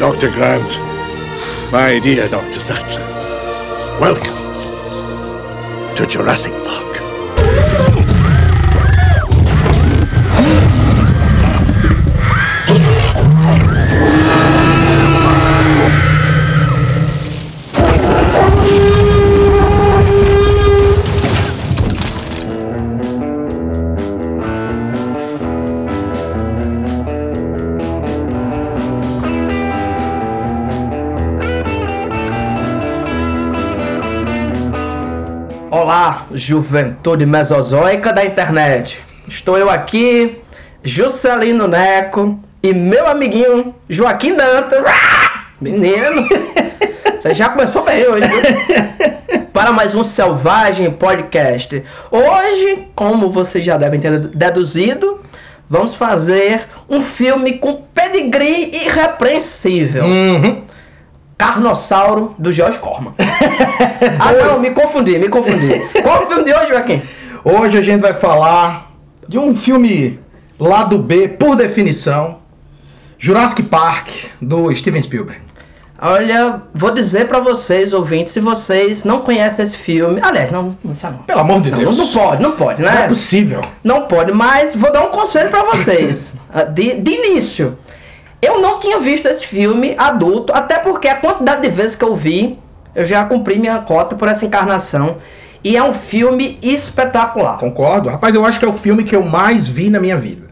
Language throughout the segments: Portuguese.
Dr. Grant, my dear Dr. Sattler, welcome to Jurassic Park. Juventude mesozoica da internet. Estou eu aqui, Juscelino Neco e meu amiguinho Joaquim Dantas. Menino, você já começou bem hoje, viu? Para mais um Selvagem Podcast. Hoje, como vocês já devem ter deduzido, vamos fazer um filme com pedigree irrepreensível. Carnossauro do George Corman. ah, não, me confundi, me confundi. Qual é o filme de hoje, Joaquim? Hoje a gente vai falar de um filme lado B, por definição, Jurassic Park, do Steven Spielberg. Olha, vou dizer pra vocês, ouvintes, se vocês não conhecem esse filme. Aliás, não, sabe não. Pelo amor de Não, Deus. não pode, não pode, Não é né? possível. Não pode, mas vou dar um conselho pra vocês. Ah, de, de início, eu não tinha visto esse filme adulto, até porque a quantidade de vezes que eu vi, eu já cumpri minha cota por essa encarnação. E é um filme espetacular. Concordo. Rapaz, eu acho que é o filme que eu mais vi na minha vida.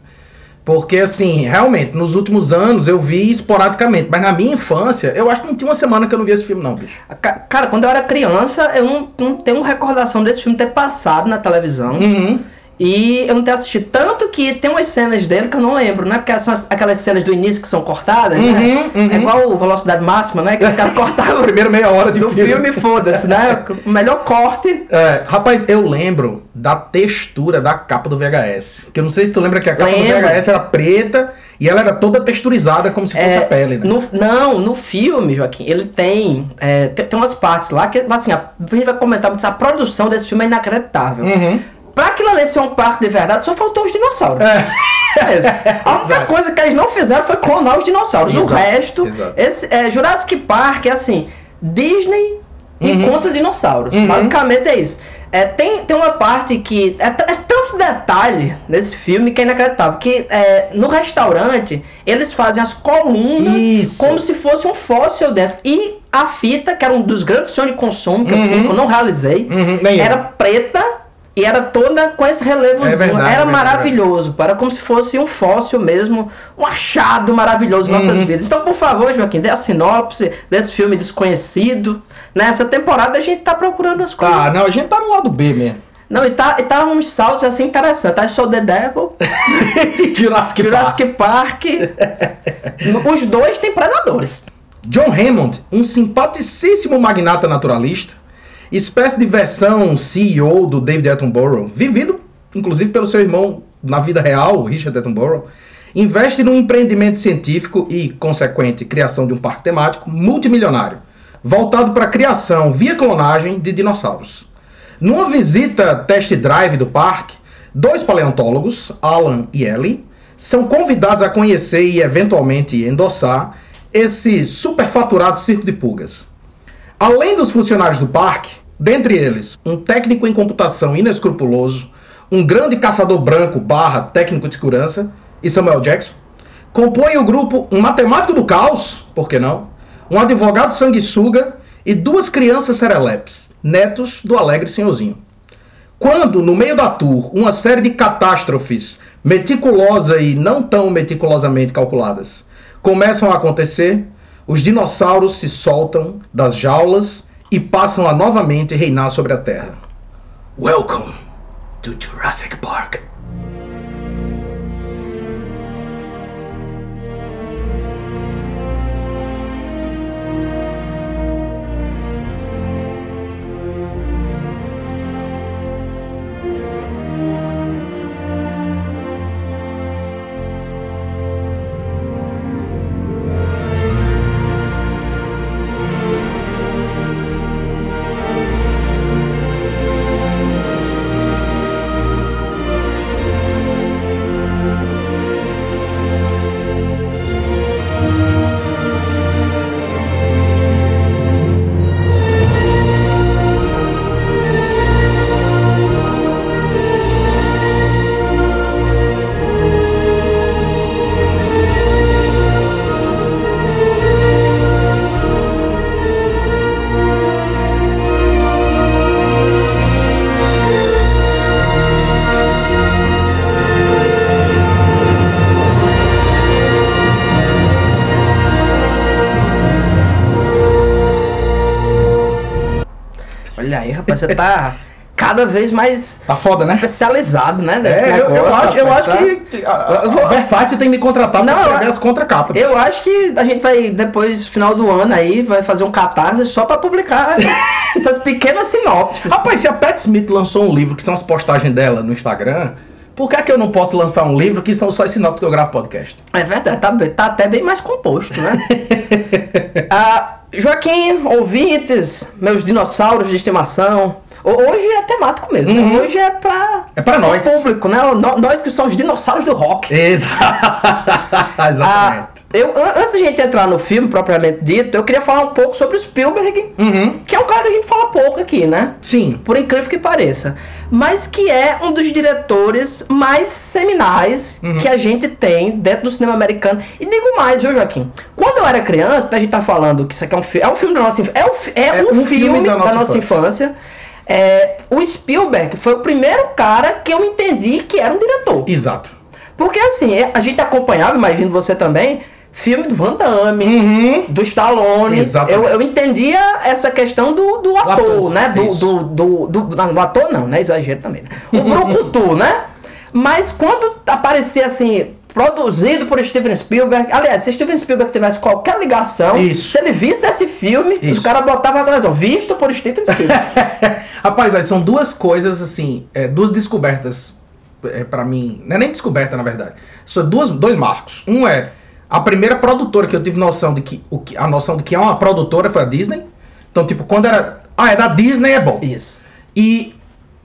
Porque, assim, realmente, nos últimos anos eu vi esporadicamente. Mas na minha infância, eu acho que não tinha uma semana que eu não vi esse filme, não, bicho. Ca- Cara, quando eu era criança, eu não, não tenho recordação desse filme ter passado na televisão. Uhum. E eu não tenho assistido. Tanto que tem umas cenas dele que eu não lembro, né? Porque são as- aquelas cenas do início que são cortadas, né? Uhum, uhum. É igual o Velocidade Máxima, né? Que o cara cortava Primeiro meia hora de do filme, foda-se, né? O melhor corte. É, rapaz, eu lembro da textura da capa do VHS. Que eu não sei se tu lembra que a capa do VHS era preta e ela era toda texturizada como se fosse É, a pele, né? no, não, no filme, Joaquim, ele tem, é, tem. tem umas partes lá que, assim, a, a gente vai comentar muito. A produção desse filme é inacreditável. Uhum. Pra aquilo ali ser um parque de verdade, só faltou os dinossauros. É. A única coisa que eles não fizeram foi clonar os dinossauros. O Exato, resto, exato. esse, é, Jurassic Park é assim, Disney encontra dinossauros. Uhum. Basicamente é isso. É, tem, tem uma parte que é, é tanto detalhe nesse filme que é inacreditável. Que é, no restaurante eles fazem as colunas Isso. como se fosse um fóssil dentro. E a fita, que era um dos grandes sonhos de consumo que, eu, tinha, que eu não realizei, Uhum, eu. era preta e era toda com esse relevozinho. É verdade, era é verdade. maravilhoso. Para como se fosse um fóssil mesmo, um achado maravilhoso em Uhum. nossas vidas. Então, por favor, Joaquim, dê a sinopse desse filme desconhecido. Nessa temporada a gente tá procurando as coisas. Tá, não, a gente tá no lado B mesmo. Não, e tá, e tá uns saltos assim interessantes. Tá só The Devil, Jurassic, Jurassic Park. Os dois têm predadores. John Hammond, um simpaticíssimo magnata naturalista, espécie de versão CEO do David Attenborough, vivido inclusive pelo seu irmão na vida real, Richard Attenborough, investe num empreendimento científico e consequente criação de um parque temático multimilionário, voltado para a criação via clonagem de dinossauros. Numa visita test drive do parque, dois paleontólogos, Alan e Ellie, são convidados a conhecer e eventualmente endossar esse superfaturado circo de pulgas. Além dos funcionários do parque, dentre eles, um técnico em computação inescrupuloso, um grande caçador branco barra técnico de segurança e Samuel Jackson, compõem o grupo um matemático do caos, por que não? Um advogado sanguessuga e duas crianças serelepes, netos do alegre senhorzinho. Quando, no meio da tour, uma série de catástrofes meticulosa e não tão meticulosamente calculadas começam a acontecer, os dinossauros se soltam das jaulas e passam a novamente reinar sobre a Terra. Welcome to Jurassic Park. Você tá cada vez mais Tá foda, né? especializado, né? É, eu, eu negócio, acho, eu acho tá? que a, Eu vou- a Versátil tem que me contratar pra escrever eu- as contracapas. Eu acho que a gente vai, depois, final do ano aí, vai fazer um catarse só pra publicar essas pequenas sinopses. Rapaz, se a Pat Smith lançou um livro que são as postagens dela no Instagram, por que, é que eu não posso lançar um livro que são só as sinopses que eu gravo podcast? É verdade, tá, tá até bem mais composto, né? ah, Joaquim, ouvintes, meus dinossauros de estimação. ho- Hoje é temático mesmo, né? Hoje é pra. É pra nós. público, né? Nós que somos dinossauros do rock. Exa- Ah, Exatamente. Eu, an- antes de a gente entrar no filme propriamente dito, eu queria falar um pouco sobre o Spielberg, Uhum. que é um cara que a gente fala pouco aqui, né? Sim. Por incrível que pareça. Mas que é um dos diretores mais seminais Uhum. que a gente tem dentro do cinema americano. E digo mais, viu, Joaquim? Quando eu era criança, a gente tá falando que isso aqui é um, fi- é um filme da nossa infância. É, um é É um, um filme, filme da nossa, infância. É, o Spielberg foi o primeiro cara que eu entendi que era um diretor. Exato. Porque assim, a gente acompanhava, imagino você também, filme do Van Damme, Uhum. do Stallone. Exatamente. Eu, eu entendia essa questão do, do ator, ator, né? Do, do, do, do, não, do ator não, né? Exagero também. né? O Brucutu, né? Mas quando aparecia assim, produzido por Steven Spielberg, aliás, se Steven Spielberg tivesse qualquer ligação, Isso. se ele visse esse filme, Isso. os caras botavam na televisão, visto por Steven Spielberg. Rapaz, olha, são duas coisas assim, é, duas descobertas é, para mim. Não é nem descoberta, na verdade. São duas, dois marcos. Um é a primeira produtora que eu tive noção de que, o que a noção de que é uma produtora foi a Disney. Então, tipo, quando era, ah, é da Disney é bom. Isso. E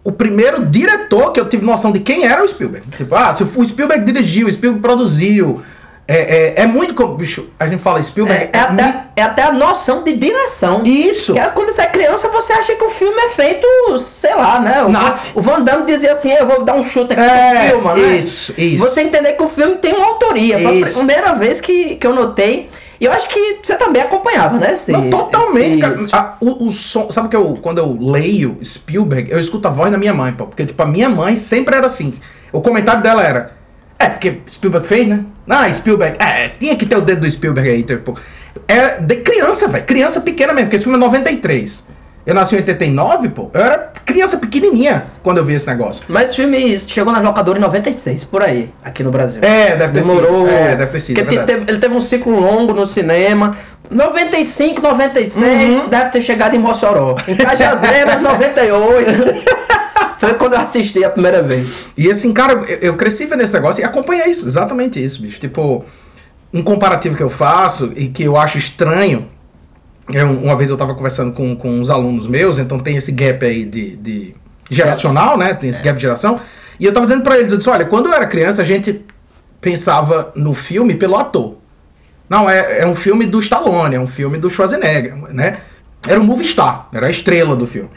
o primeiro diretor que eu tive noção de quem era o Spielberg. Tipo, ah, se o Spielberg dirigiu, o Spielberg produziu. É, é, é muito como, bicho, a gente fala Spielberg. É, é até, é até a noção de direção. Isso. Que é quando você é criança, você acha que o filme é feito, sei lá, né? O, Nasce. o Van Damme dizia assim, eu vou dar um chute aqui É, no filme, né? isso, isso. Você entender que o filme tem uma autoria. Foi a Isso. primeira vez que, que eu notei. E eu acho que você também acompanhava, né? Esse, Não, totalmente, cara. A- o, o som, sabe que eu, quando eu leio Spielberg, eu escuto a voz da minha mãe, pô. Porque, tipo, a minha mãe sempre era assim. O comentário dela era: É, porque Spielberg fez, né? Ah, Spielberg. É, tinha que ter o dedo do Spielberg aí, tipo. É de criança, velho. Criança pequena mesmo, porque esse filme é 93. Eu nasci em 89, pô. Eu era criança pequenininha quando eu vi esse negócio. Mas o filme chegou nas locadoras em 96, por aí, aqui no Brasil. É, deve ter Demorou. sido. É, deve ter sido. Porque é teve- ele teve um ciclo longo no cinema. 95, 96, Uhum. deve ter chegado em Mossoró. Em Cajazeiras, 98. Foi quando eu assisti a primeira vez. E assim, cara, eu, eu cresci vendo esse negócio e acompanhei isso, exatamente isso, bicho. Tipo, um comparativo que eu faço e que eu acho estranho. Eu, uma vez eu tava conversando com, com uns alunos meus, então tem esse gap aí de, de geracional, né? Tem esse gap de geração. E eu tava dizendo pra eles, eu disse, olha, quando eu era criança, a gente pensava no filme pelo ator. Não, é, é um filme do Stallone, é um filme do Schwarzenegger, né? Era um movie star, era a estrela do filme.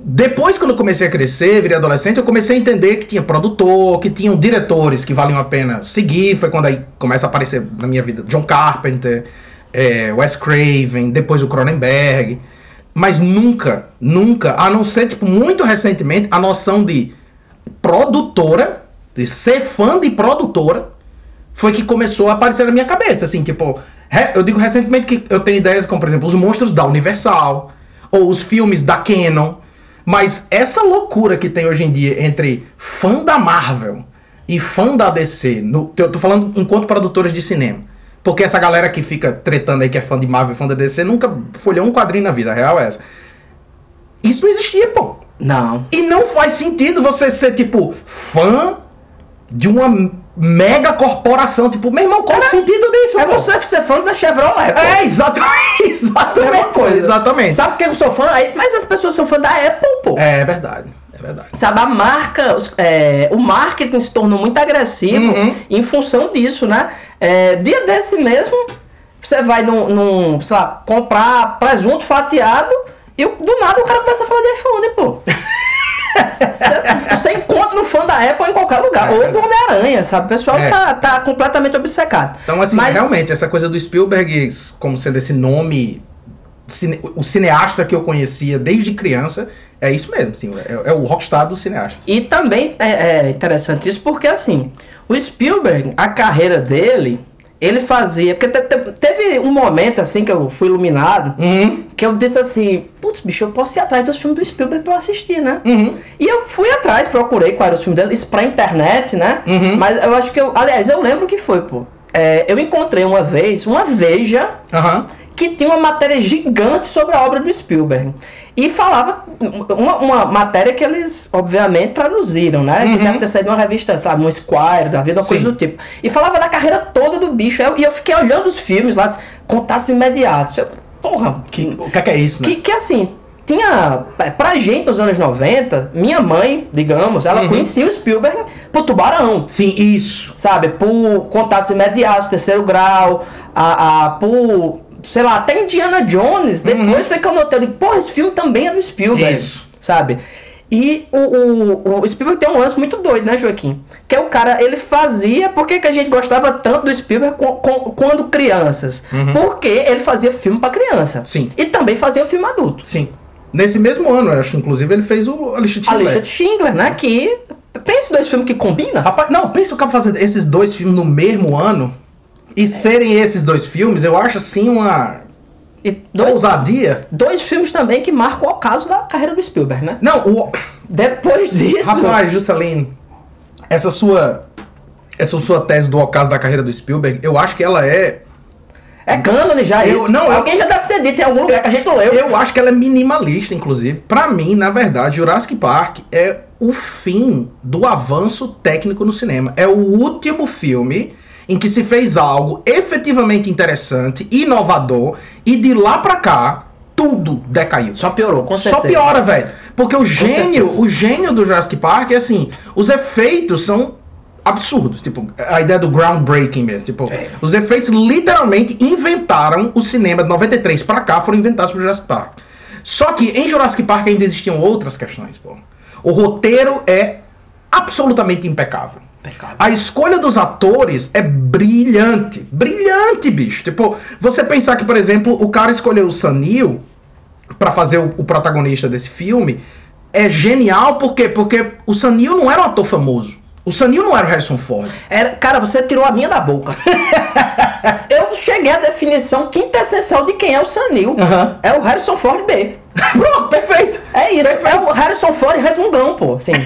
Depois, quando eu comecei a crescer, virei adolescente, eu comecei a entender que tinha produtor, que tinham diretores que valiam a pena seguir. Foi quando aí começa a aparecer na minha vida John Carpenter, é, Wes Craven, depois o Cronenberg. Mas nunca, nunca, a não ser, tipo, muito recentemente, a noção de produtora, de ser fã de produtora, foi que começou a aparecer na minha cabeça, assim, tipo, eu digo recentemente que eu tenho ideias como, por exemplo, os monstros da Universal, ou os filmes da Canon, mas essa loucura que tem hoje em dia entre fã da Marvel e fã da DC, no, eu tô falando enquanto produtores de cinema, porque essa galera que fica tretando aí que é fã de Marvel e fã da DC nunca folhou um quadrinho na vida, a real é essa. Isso não existia, pô. Não. E não faz sentido você ser, tipo, fã de uma mega corporação. Tipo, meu irmão, qual o sentido disso? É pô? você ser fã da Chevrolet. pô. É, exatamente. Exatamente. Mesma coisa. Exatamente. Sabe por que eu sou fã? Mas as pessoas são fã da Apple, pô. É verdade. É verdade. Sabe, a marca, é, o marketing se tornou muito agressivo Uhum. em função disso, né? É, dia desse mesmo, você vai num, num, sei lá, comprar presunto fatiado e do nada o cara começa a falar de iPhone, pô. Você, encontra um fã da Apple em qualquer lugar, É ou do. Homem-Aranha, sabe? O pessoal É. tá, tá completamente obcecado. Então, assim, Mas- realmente, essa coisa do Spielberg como sendo esse nome, cine- o cineasta que eu conhecia desde criança, é isso mesmo, assim, é, é o rockstar dos cineastas. E também é, é interessante isso porque assim, o Spielberg, a carreira dele, ele fazia. Porque te- te- teve um momento assim que eu fui iluminado. Uhum. Que eu disse assim, putz, bicho, eu posso ir atrás dos filmes do Spielberg pra eu assistir, né? Uhum. E eu fui atrás, procurei quais eram os filmes dele, isso pra internet, né? Uhum. Mas eu acho que eu. Aliás, eu lembro que foi, pô. É, eu encontrei uma vez, uma Veja, que tinha uma matéria gigante sobre a obra do Spielberg. E falava uma, uma matéria que eles, obviamente, traduziram, né? Que deve ter saído de uma revista, sabe, um Squire da vida, uma coisa Sim. do tipo. E falava da carreira toda do bicho. Eu- E eu, fiquei olhando os filmes lá, contatos imediatos. Eu, porra, Que, o que é, que é isso, né? que, que assim, tinha. é, Pra gente nos anos 90, minha mãe, digamos, ela Uhum. conhecia o Spielberg por Tubarão. Sim, isso. Sabe, por contatos imediatos, terceiro grau, a, a, por, sei lá, até Indiana Jones. Depois foi que eu notei, eu digo, porra, esse filme também é do Spielberg. Isso. Sabe? E o, o, o Spielberg tem um lance muito doido, né, Joaquim? Que é o cara, ele fazia. Por que, que a gente gostava tanto do Spielberg co- co- quando crianças? Porque ele fazia filme pra criança. Uhum. Sim. E também fazia filme adulto. Sim. Nesse mesmo ano, eu acho, inclusive, ele fez o A Lista de A Schindler. lista de Schindler, né? Que. Pensa em dois filmes que combinam. Rapaz, não, pensa o cara fazer esses dois filmes no mesmo ano e serem esses dois filmes, eu acho assim uma E dois, ousadia. dois filmes também que marcam o caso da carreira do Spielberg, né? Não, o. Depois disso. Rapaz, Juscelino, essa sua. Essa sua tese do ocaso da carreira do Spielberg, eu acho que ela é. É cânone já Eu- isso. não, eu- Alguém já deve ter dito em algum lugar que a gente não leu. Eu acho que ela é minimalista, inclusive. Pra mim, na verdade, Jurassic Park é o fim do avanço técnico no cinema. É o último filme em que se fez algo efetivamente interessante, inovador, e de lá pra cá, tudo decaiu. Só piorou, com certeza. Só piora, velho. Porque o gênio, certeza. o gênio do Jurassic Park é assim, os efeitos são absurdos, tipo, a ideia do groundbreaking mesmo, tipo, É. os efeitos literalmente inventaram o cinema de 93 pra cá, foram inventados pro Jurassic Park. Só que em Jurassic Park ainda existiam outras questões, pô. O roteiro é absolutamente impecável. Impecável. A escolha dos atores é brilhante. Brilhante, bicho. Tipo, você pensar que, por exemplo, o cara escolheu o Sanil pra fazer o, o protagonista desse filme é genial, por quê? Porque o Sanil não era um ator famoso. O Sanil não era o Harrison Ford. Era, cara, você tirou a minha da boca. eu cheguei à definição quintessencial de quem é o Sanil. Aham. É o Harrison Ford B. Pronto, perfeito. É isso, é o Harrison Ford resmungão, pô, assim.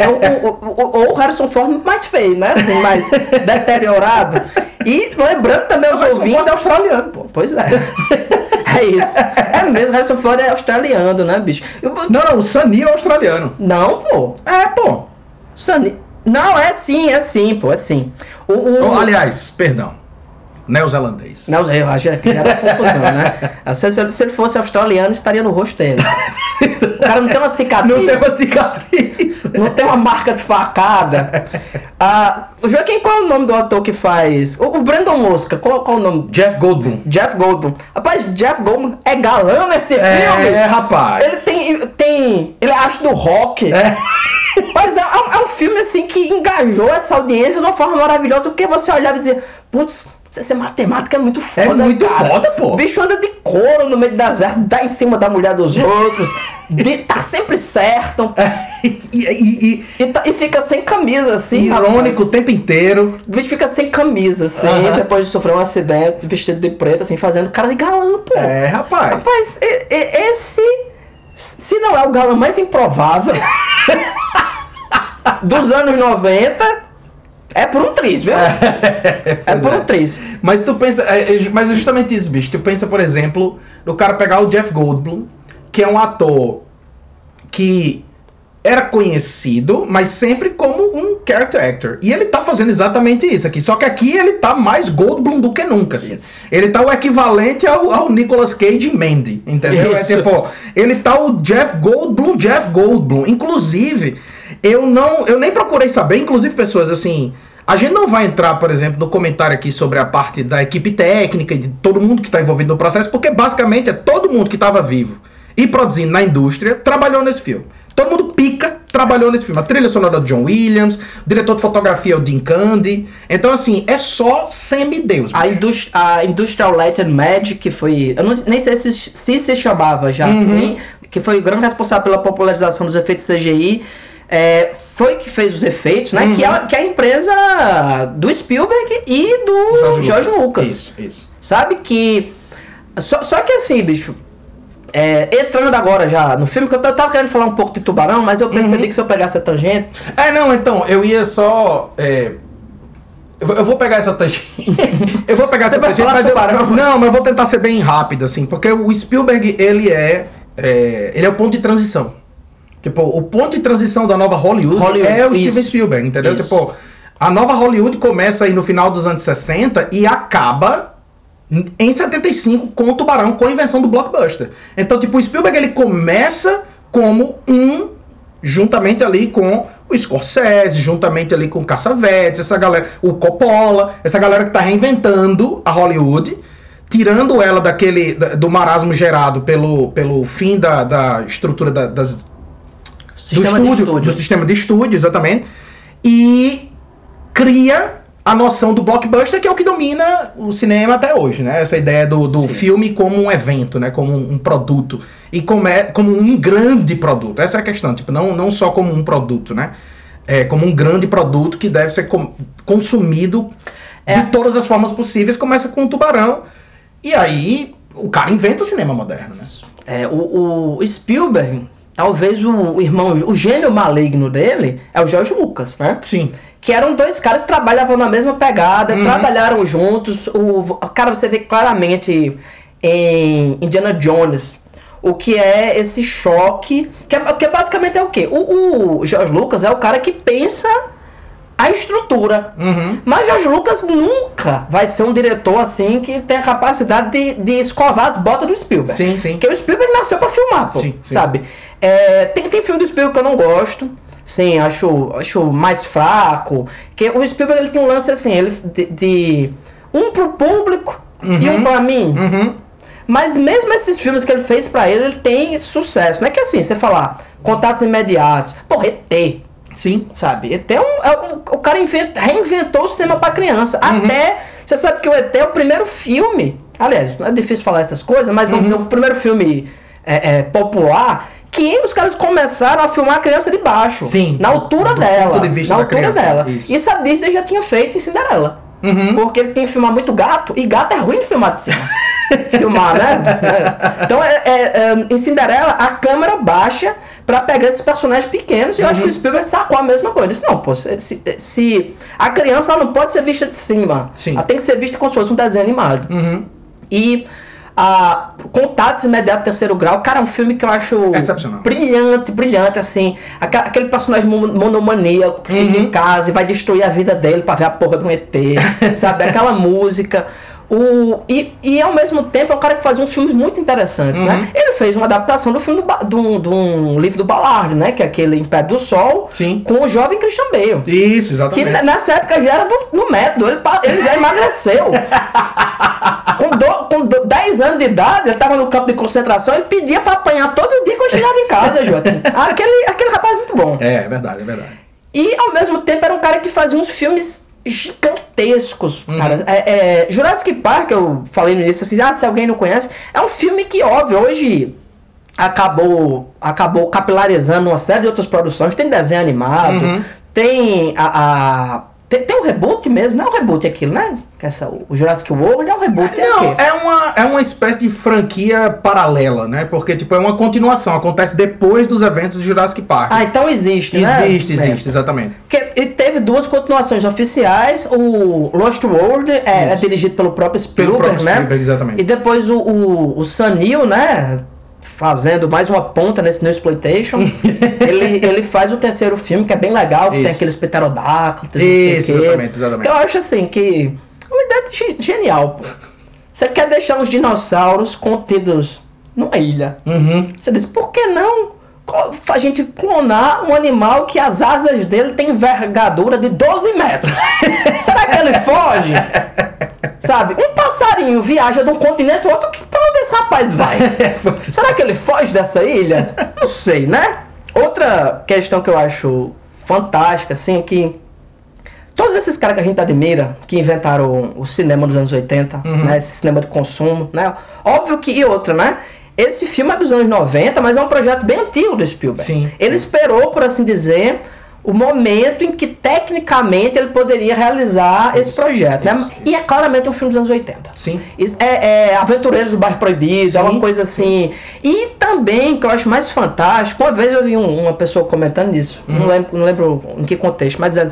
É o, o, o, ou o Harrison Ford mais feio, né? Assim, mais deteriorado. E lembrando também os ouvintes... Ford é australiano, pô. Pois é. É isso. É mesmo, Harrison Ford é australiano, né, bicho? Eu- Não, não, o Sanil é australiano. Não, pô. É, pô. Sani... Não, é sim, é sim, pô, é sim. O, o... Aliás, perdão. Neozelandês. Não, eu acho que era confusão, né? Se, ele fosse australiano, estaria no rosto dele. O cara não tem uma cicatriz. Não tem uma cicatriz. Não tem uma marca de facada. Ah, Joaquim, qual é o nome do ator que faz? O, o Brandon Mosca, qual, qual é o nome? Jeff Goldblum. Jeff Goldblum. Rapaz, Jeff Goldblum é galã nesse É, filme. rapaz. Ele tem, tem. Ele é arte do rock. É. Mas é, é é filme assim que engajou essa audiência de uma forma maravilhosa, porque você olhava e dizia, putz, essa matemática é muito foda. muito cara. foda, pô. O bicho anda de couro no meio do deserto, dá em cima da mulher dos outros, de- tá sempre certo. e, e- E, tá- e fica sem camisa, assim. irônico o tempo inteiro. O bicho fica sem camisa, assim, Aham. depois de sofrer um acidente, vestido de preto, assim, fazendo cara de galã, pô. É, rapaz. Rapaz, esse, se não é o galã mais improvável dos anos 90, é por um triz, viu? É, Pois por é. um triz. Mas tu pensa, é, é, mas é justamente isso, bicho. Tu pensa, por exemplo, no cara pegar o Jeff Goldblum, que é um ator que era conhecido, mas sempre como um character actor. E ele tá fazendo exatamente isso aqui. Só que aqui ele tá mais Goldblum do que nunca, assim. Isso. Ele tá o equivalente ao, ao Nicolas Cage Mandy, entendeu? É Isso. tipo, ele tá o Jeff Goldblum, Jeff Goldblum. Inclusive, eu não, eu nem procurei saber, inclusive pessoas assim, a gente não vai entrar, por exemplo, no comentário aqui sobre a parte da equipe técnica e de todo mundo que está envolvido no processo, porque basicamente é todo mundo que estava vivo e produzindo na indústria trabalhou nesse filme. Todo mundo pica trabalhou nesse filme. A trilha sonora do John Williams, o diretor de fotografia é o Dean Candy. Então, assim, é só semideus. A, indus- a Industrial Light and Magic, que foi. Eu não- nem sei se, se se chamava já Uhum. assim, que foi o grande responsável pela popularização dos efeitos CGI. É, foi que fez os efeitos, né? Que, é, que é a empresa do Spielberg e do George, Lucas. Isso, isso. Sabe que. Só, só que assim, bicho. é, entrando agora já no filme, que eu eu tava querendo falar um pouco de tubarão, mas eu percebi Uhum. que se eu pegasse a tangente. É, não, então, eu ia só. é, eu vou- eu pegar essa tangente. eu vou pegar essa tangente, mas eu, tubarão? não, mas eu vou tentar ser bem rápido, assim, porque o Spielberg, ele é, é, ele é o ponto de transição. Tipo, o ponto de transição da nova Hollywood, Hollywood, é o isso. Steven Spielberg, entendeu? Isso. Tipo, a nova Hollywood começa aí no final dos anos 60 e acaba em 75 com o Tubarão, com a invenção do blockbuster. Então, tipo, o Spielberg ele começa como um juntamente ali com o Scorsese, juntamente ali com o Cassavetes, essa galera, o Coppola, essa galera que tá reinventando a Hollywood, tirando ela daquele da- do marasmo gerado pelo, pelo fim da, da estrutura da- das Sistema do de estúdio, estúdio. do sistema de estúdio, exatamente. E cria a noção do blockbuster, que é o que domina o cinema até hoje, né? Essa ideia do, do Sim. filme como um evento, né? Como um, um produto. E como, é, como um grande produto. Essa é a questão, tipo, não, não só como um produto, né? É como um grande produto que deve ser com- consumido É. de todas as formas possíveis. Começa com o tubarão. E aí o cara inventa o cinema moderno, né? É, o, o Spielberg, talvez o, o irmão, o gênio maligno dele é o George Lucas, né? Sim. Que eram dois caras que trabalhavam na mesma pegada, trabalharam juntos. O, cara, você vê claramente em Indiana Jones o que é esse choque. Que, é, que basicamente é o quê? O, o George Lucas é o cara que pensa a estrutura. Uhum. Mas George Lucas nunca vai ser um diretor assim que tem a capacidade de, de escovar as botas do Spielberg. Sim, sim. Porque o Spielberg nasceu pra filmar, pô, Sim, sim. sabe? É, tem, tem filme do Spielberg que eu não gosto. Sim, acho, acho mais fraco. Que o Spielberg ele tem um lance assim, ele de, de um pro público e um pra mim. Uhum. Mas mesmo esses filmes que ele fez pra ele, ele tem sucesso. Não é que assim, você falar contatos imediatos, pô, ET, Sim. sabe? ET é um, é um- o cara inventa- reinventou o cinema pra criança. Até, você sabe que o ET é o primeiro filme, aliás, é difícil falar essas coisas, mas vamos dizer, o primeiro filme é, é, popular que os caras começaram a filmar a criança de baixo. Sim, Na altura do dela. na altura criança, dela. isso. Isso. a Disney já tinha feito em Cinderela. Uhum. Porque ele tem que filmar muito gato, e gato é ruim de filmar de cima. filmar, né? É. Então, é, é, é, em Cinderela, a câmera baixa pra pegar esses personagens pequenos, e eu acho que o Spielberg sacou a mesma coisa. Disse, não, pô, se, se- se- a criança ela não pode ser vista de cima. Sim. Ela tem que ser vista como se fosse um desenho animado. Uhum. E a Contatos Imediatos Terceiro Grau, cara, é um filme que eu acho brilhante, brilhante, assim. Aquele personagem mon- monomaníaco que fica em casa e vai destruir a vida dele pra ver a porra de um ET, sabe? Aquela música. O, e, e ao mesmo tempo é um cara que fazia uns filmes muito interessantes, né? Ele fez uma adaptação do filme do, do, do um livro do Ballard, né? Que é aquele Império do Sol, Sim. com o jovem Christian Bale. Isso, Que exatamente. n- nessa época já era do, no método, ele, ele já emagreceu. com, do, com do- 10 anos de idade, ele tava no campo de concentração, ele pedia pra apanhar todo dia quando chegava em casa, Joaquim. Aquele, aquele rapaz muito bom. É, é verdade, é verdade. E ao mesmo tempo era um cara que fazia uns filmes gigantescos, cara. É, é, Jurassic Park, eu falei no início assim, ah, se alguém não conhece, é um filme que, óbvio, hoje acabou, acabou capilarizando uma série de outras produções. Tem desenho animado, tem a. a- tem, tem um reboot mesmo, não é um reboot aquilo, né? Essa, o Jurassic World é um reboot. é Não, é uma, é uma espécie de franquia paralela, né? Porque, tipo, é uma continuação. Acontece depois dos eventos de Jurassic Park. Ah, então existe, né? existe, existe, exatamente. Que ele teve duas continuações oficiais. O Lost World é, é dirigido pelo próprio Spielberg, próprio né? Spielberg, exatamente. E depois o, o, o né? Fazendo mais uma ponta nesse New Exploitation. ele, ele faz o terceiro filme, que é bem legal, que tem Isso. aqueles pterodáctilos, Isso, exatamente, exatamente. Que eu acho assim que. Uma ideia ge- genial, pô. Você quer deixar os dinossauros contidos numa ilha. Uhum. Você diz, por que não a gente clonar um animal que as asas dele tem envergadura de 12 metros? Será que ele foge? Sabe? Um passarinho viaja de um continente ao outro, que pra onde esse rapaz vai? Será que ele foge dessa ilha? Não sei, né? Outra questão que eu acho fantástica, assim, que todos esses caras que a gente admira, que inventaram o cinema dos anos 80, né? Esse cinema de consumo, né? Óbvio que, e outra, né? esse filme é dos anos 90, mas é um projeto bem antigo do Spielberg. Sim. Ele esperou, por assim dizer, o momento em que tecnicamente ele poderia realizar esse projeto. né? isso, E é claramente um filme dos anos 80. Sim. Isso É, é Aventureiros do Bairro Proibido, é Sim. uma coisa assim. E também, que eu acho mais fantástico, uma vez eu vi um- uma pessoa comentando isso, Uhum. não, lembro, não lembro em que contexto, mas é.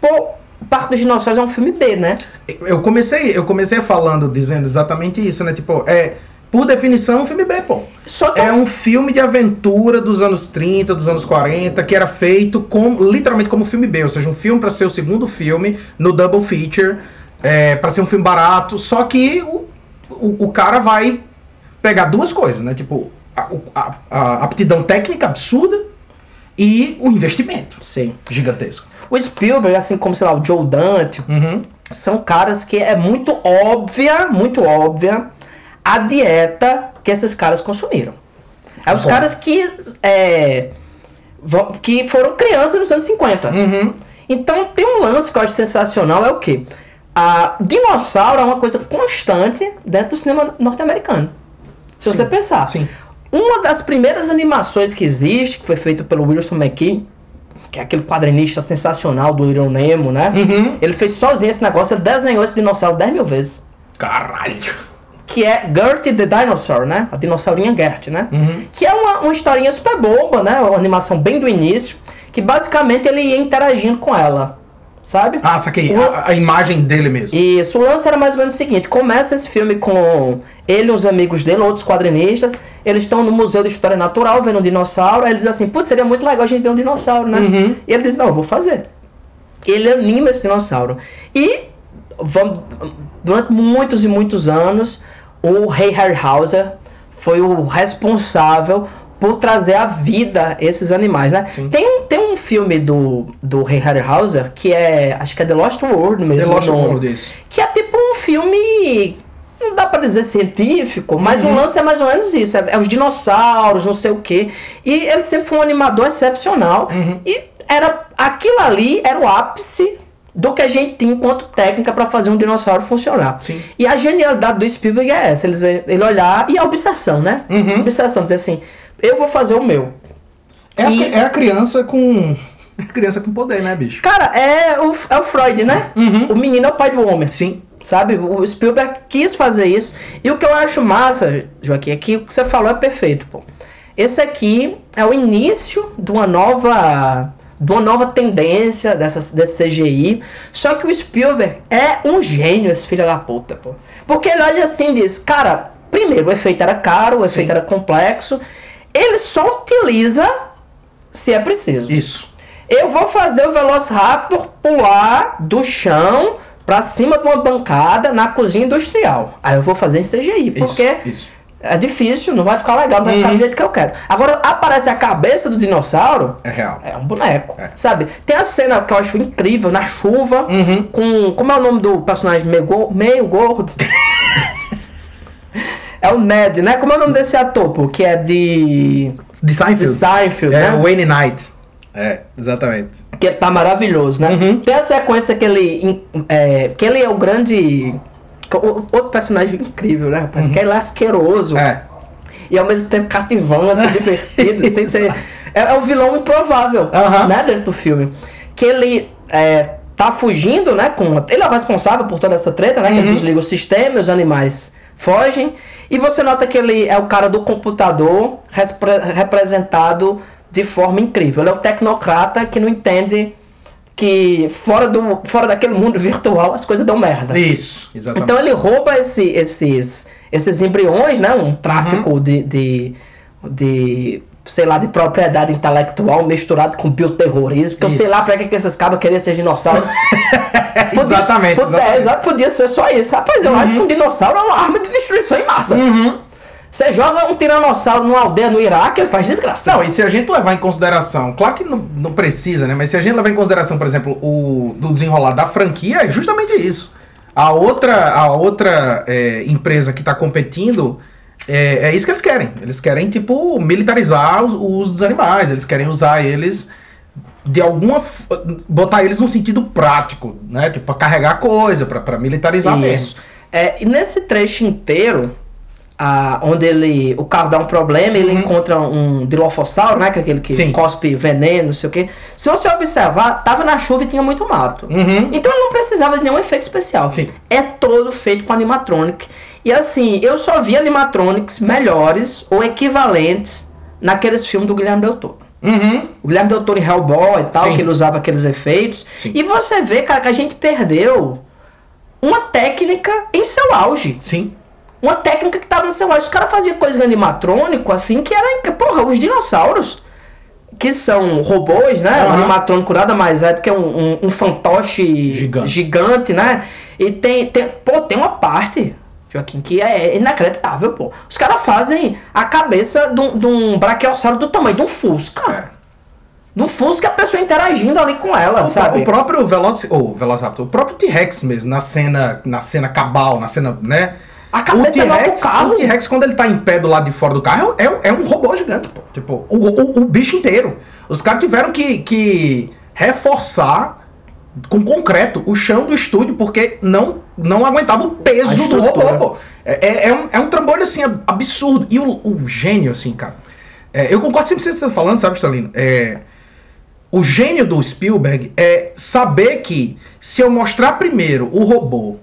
Pô, Parque dos Dinossauros é um filme B, né? Eu comecei, eu comecei falando, dizendo exatamente isso, né? Tipo, é. Por definição, um filme B, pô. Só que É um filme de aventura dos anos 30, dos anos 40, que era feito com, literalmente como filme B, ou seja, um filme pra ser o segundo filme no double feature, é, para ser um filme barato, só que o, o, o cara vai pegar duas coisas, né? Tipo, a, a- a aptidão técnica absurda e o investimento Sim. gigantesco. O Spielberg, assim como, sei lá, o Joe Dante, Uhum. são caras que é muito óbvia, muito óbvia a dieta que esses caras consumiram. É os Bom. caras que é, vão- que foram crianças nos anos 50. Uhum. Então tem um lance que eu acho sensacional, é o quê? A dinossauro é uma coisa constante dentro do cinema norte-americano. Se você pensar. Sim. Uma das primeiras animações que existe, que foi feita pelo Wilson McKee, que é aquele quadrinista sensacional do Little Nemo, né? Uhum. Ele fez sozinho esse negócio, ele desenhou esse dinossauro 10 mil vezes. Caralho. Que é Gertie the Dinosaur, né? A dinossaurinha Gert, né? Uhum. Que é uma, uma historinha super boba, né? Uma animação bem do início. Que basicamente ele ia interagindo com ela. Sabe? Ah, saquei. O- A, a imagem dele mesmo. Isso, o lance era mais ou menos o seguinte: começa esse filme com ele e os amigos dele, outros quadrinistas. Eles estão no Museu de História Natural vendo um dinossauro. Aí ele diz assim: Putz, seria muito legal a gente ver um dinossauro, né? Uhum. E ele diz: Não, eu vou fazer. Ele anima esse dinossauro. E vamos, durante muitos e muitos anos, o Ray Harryhauser foi o responsável por trazer à vida esses animais, né? Sim. Tem um, tem um filme do, do Ray Harryhauser que é, acho que é The Lost World mesmo. The Lost nome. World, isso. Que é tipo um filme. Não dá pra dizer científico, mas Uhum. o lance é mais ou menos isso. É, é os dinossauros, não sei o quê. E ele sempre foi um animador excepcional. Uhum. E era aquilo ali era o ápice do que a gente tinha enquanto técnica pra fazer um dinossauro funcionar. Sim. E a genialidade do Spielberg é essa. Ele, ele olhar. E a obsessão, né? Uhum. Obsessão, dizer assim: eu vou fazer o meu. É, a, E- é a criança com. É a criança com poder, né, bicho? Cara, é o, é o Freud, né? Uhum. O menino é o pai do homem. Sim. Sabe? O Spielberg quis fazer isso. E o que eu acho massa, Joaquim, é que o que você falou é perfeito, pô. Esse aqui é o início de uma nova. De uma nova tendência dessa, desse CGI. Só que o Spielberg é um gênio, esse filho da puta, pô. Porque ele olha assim e diz, cara, primeiro, o efeito era caro, o efeito era complexo. Ele só utiliza se é preciso. Isso. Eu vou fazer o Velociraptor pular do chão pra cima de uma bancada na cozinha industrial. Aí eu vou fazer em CGI, porque isso. É difícil, não vai ficar legal, não vai ficar do Uhum. jeito que eu quero. Agora aparece a cabeça do dinossauro, É real. é um boneco, É. sabe? Tem a cena que eu acho incrível, na chuva, Uhum. com... Como é o nome do personagem meio, go- meio gordo? é o Ned, né? Como é o nome desse ator, pô? Que é de... De De Seinfeld. Seinfeld, É, né? Wayne Knight. É, exatamente. que tá maravilhoso, né? Uhum. Tem a sequência que ele. É, que ele é o grande. Outro personagem incrível, né? Parece que ele é asqueroso. Uhum. É. E ao mesmo tempo cativante, divertido, sem ser. É, é um vilão improvável, Aham. né? Dentro do filme. Que ele é, tá fugindo, né? Com, ele é o responsável por toda essa treta, né? Que Uhum. ele desliga o sistema e os animais fogem. E você nota que ele é o cara do computador repre- representado de forma incrível. Ele é o tecnocrata que não entende que fora, do, fora daquele mundo virtual as coisas dão merda. Isso, exatamente. Então ele rouba esse- esses, esses embriões, né? Um tráfico Uhum. de, de, de, sei lá, de propriedade intelectual misturado com bioterrorismo. Porque eu Isso. sei lá pra que, que esses cabos queriam ser dinossauros. Podia- Exatamente, podia- exatamente. É, exato, podia ser só isso. Rapaz, eu acho que um dinossauro é uma arma de destruição em massa. Uhum. Você joga um tiranossauro numa aldeia no Iraque, ele faz desgraça. Não, e se a gente levar em consideração, claro que não, não precisa, né? Mas se a gente levar em consideração, por exemplo, o do desenrolar da franquia, é justamente isso. A outra, a outra é, empresa que tá competindo, é, é isso que eles querem. Eles querem, tipo, militarizar os, o uso dos animais. Eles querem usar eles de alguma. botar eles num sentido prático, né? Tipo, pra carregar coisa, pra, pra militarizar mesmo. Isso. É, e nesse trecho inteiro, a, onde ele. O carro dá um problema, ele encontra um dilofossauro, né? Que é aquele que Uhum. Sim. cospe veneno, não sei o quê. Se você observar, tava na chuva e tinha muito mato. Uhum. Então ele não precisava de nenhum efeito especial. Sim. É todo feito com animatronic. E assim, eu só vi animatronics melhores ou equivalentes naqueles filmes do Guilherme Del Toro. Uhum. O Guilherme Del Toro em Hellboy e tal, Sim. que ele usava aqueles efeitos. E você vê, cara, que a gente perdeu uma técnica em seu auge. Sim. Uma técnica que tava no seu auge. Os caras faziam coisa em animatrônico, assim, que era. Porra, os dinossauros, que são robôs, né? Aham. animatrônico nada mais é do que um, um, um fantoche Gigante. gigante, né? E tem, tem. Pô, tem uma parte. Joaquim, que é inacreditável, pô. Os caras fazem a cabeça de um, de um braquiossauro do tamanho de um Fusca. É. Do Fusca a pessoa interagindo ali com ela, O, sabe? o próprio Veloci... oh, Velociraptor, o próprio T-Rex mesmo, na cena, na cena cabal, na cena, né? A cabeça é igual pro carro. o T-Rex, quando ele tá em pé do lado de fora do carro, é, é um robô gigante, pô. Tipo, o, o, o bicho inteiro. Os caras tiveram que, que reforçar com concreto o chão do estúdio, porque não, não aguentava o peso do robô, pô. É, é, é um, é um trambolho, assim, absurdo. E o, o gênio, assim, cara. é, eu concordo sempre com o que você tá falando, sabe, Stalino? É, o gênio do Spielberg é saber que se eu mostrar primeiro o robô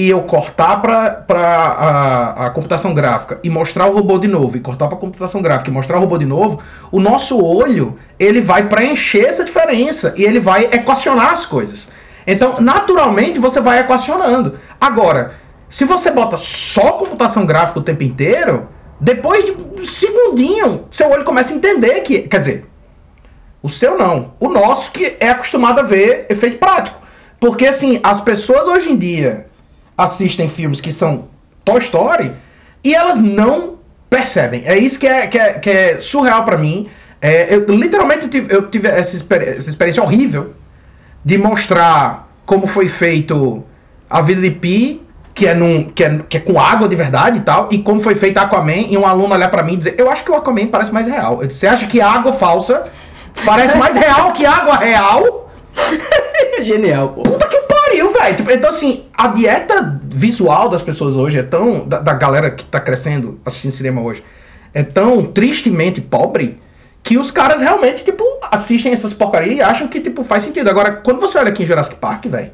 e eu cortar para a, a computação gráfica e mostrar o robô de novo e cortar para computação gráfica e mostrar o robô de novo, o nosso olho ele vai preencher essa diferença e ele vai equacionar as coisas. Então, naturalmente, você vai equacionando. Agora, se você bota só computação gráfica o tempo inteiro, depois de um segundinho, seu olho começa a entender que, quer dizer, o seu não. O nosso que é acostumado a ver efeito prático. Porque assim, as pessoas hoje em dia assistem filmes que são Toy Story e elas não percebem. É isso que é, que é, que é surreal pra mim. É, eu literalmente tive, eu tive essa, experi- essa experiência horrível de mostrar como foi feito a vida de Pi, que é, num, que, é, que é com água de verdade e tal, e como foi feito Aquaman, e um aluno olhar pra mim e dizer, eu acho que o Aquaman parece mais real. Eu disse, você acha que a água falsa parece mais real que água real? Genial, pô. Puta que pariu, velho. Tipo, então, assim, a dieta visual das pessoas hoje é tão. Da, da galera que tá crescendo assistindo cinema hoje, é tão tristemente pobre que os caras realmente, tipo, assistem essas porcarias e acham que, tipo, faz sentido. Agora, quando você olha aqui em Jurassic Park, velho,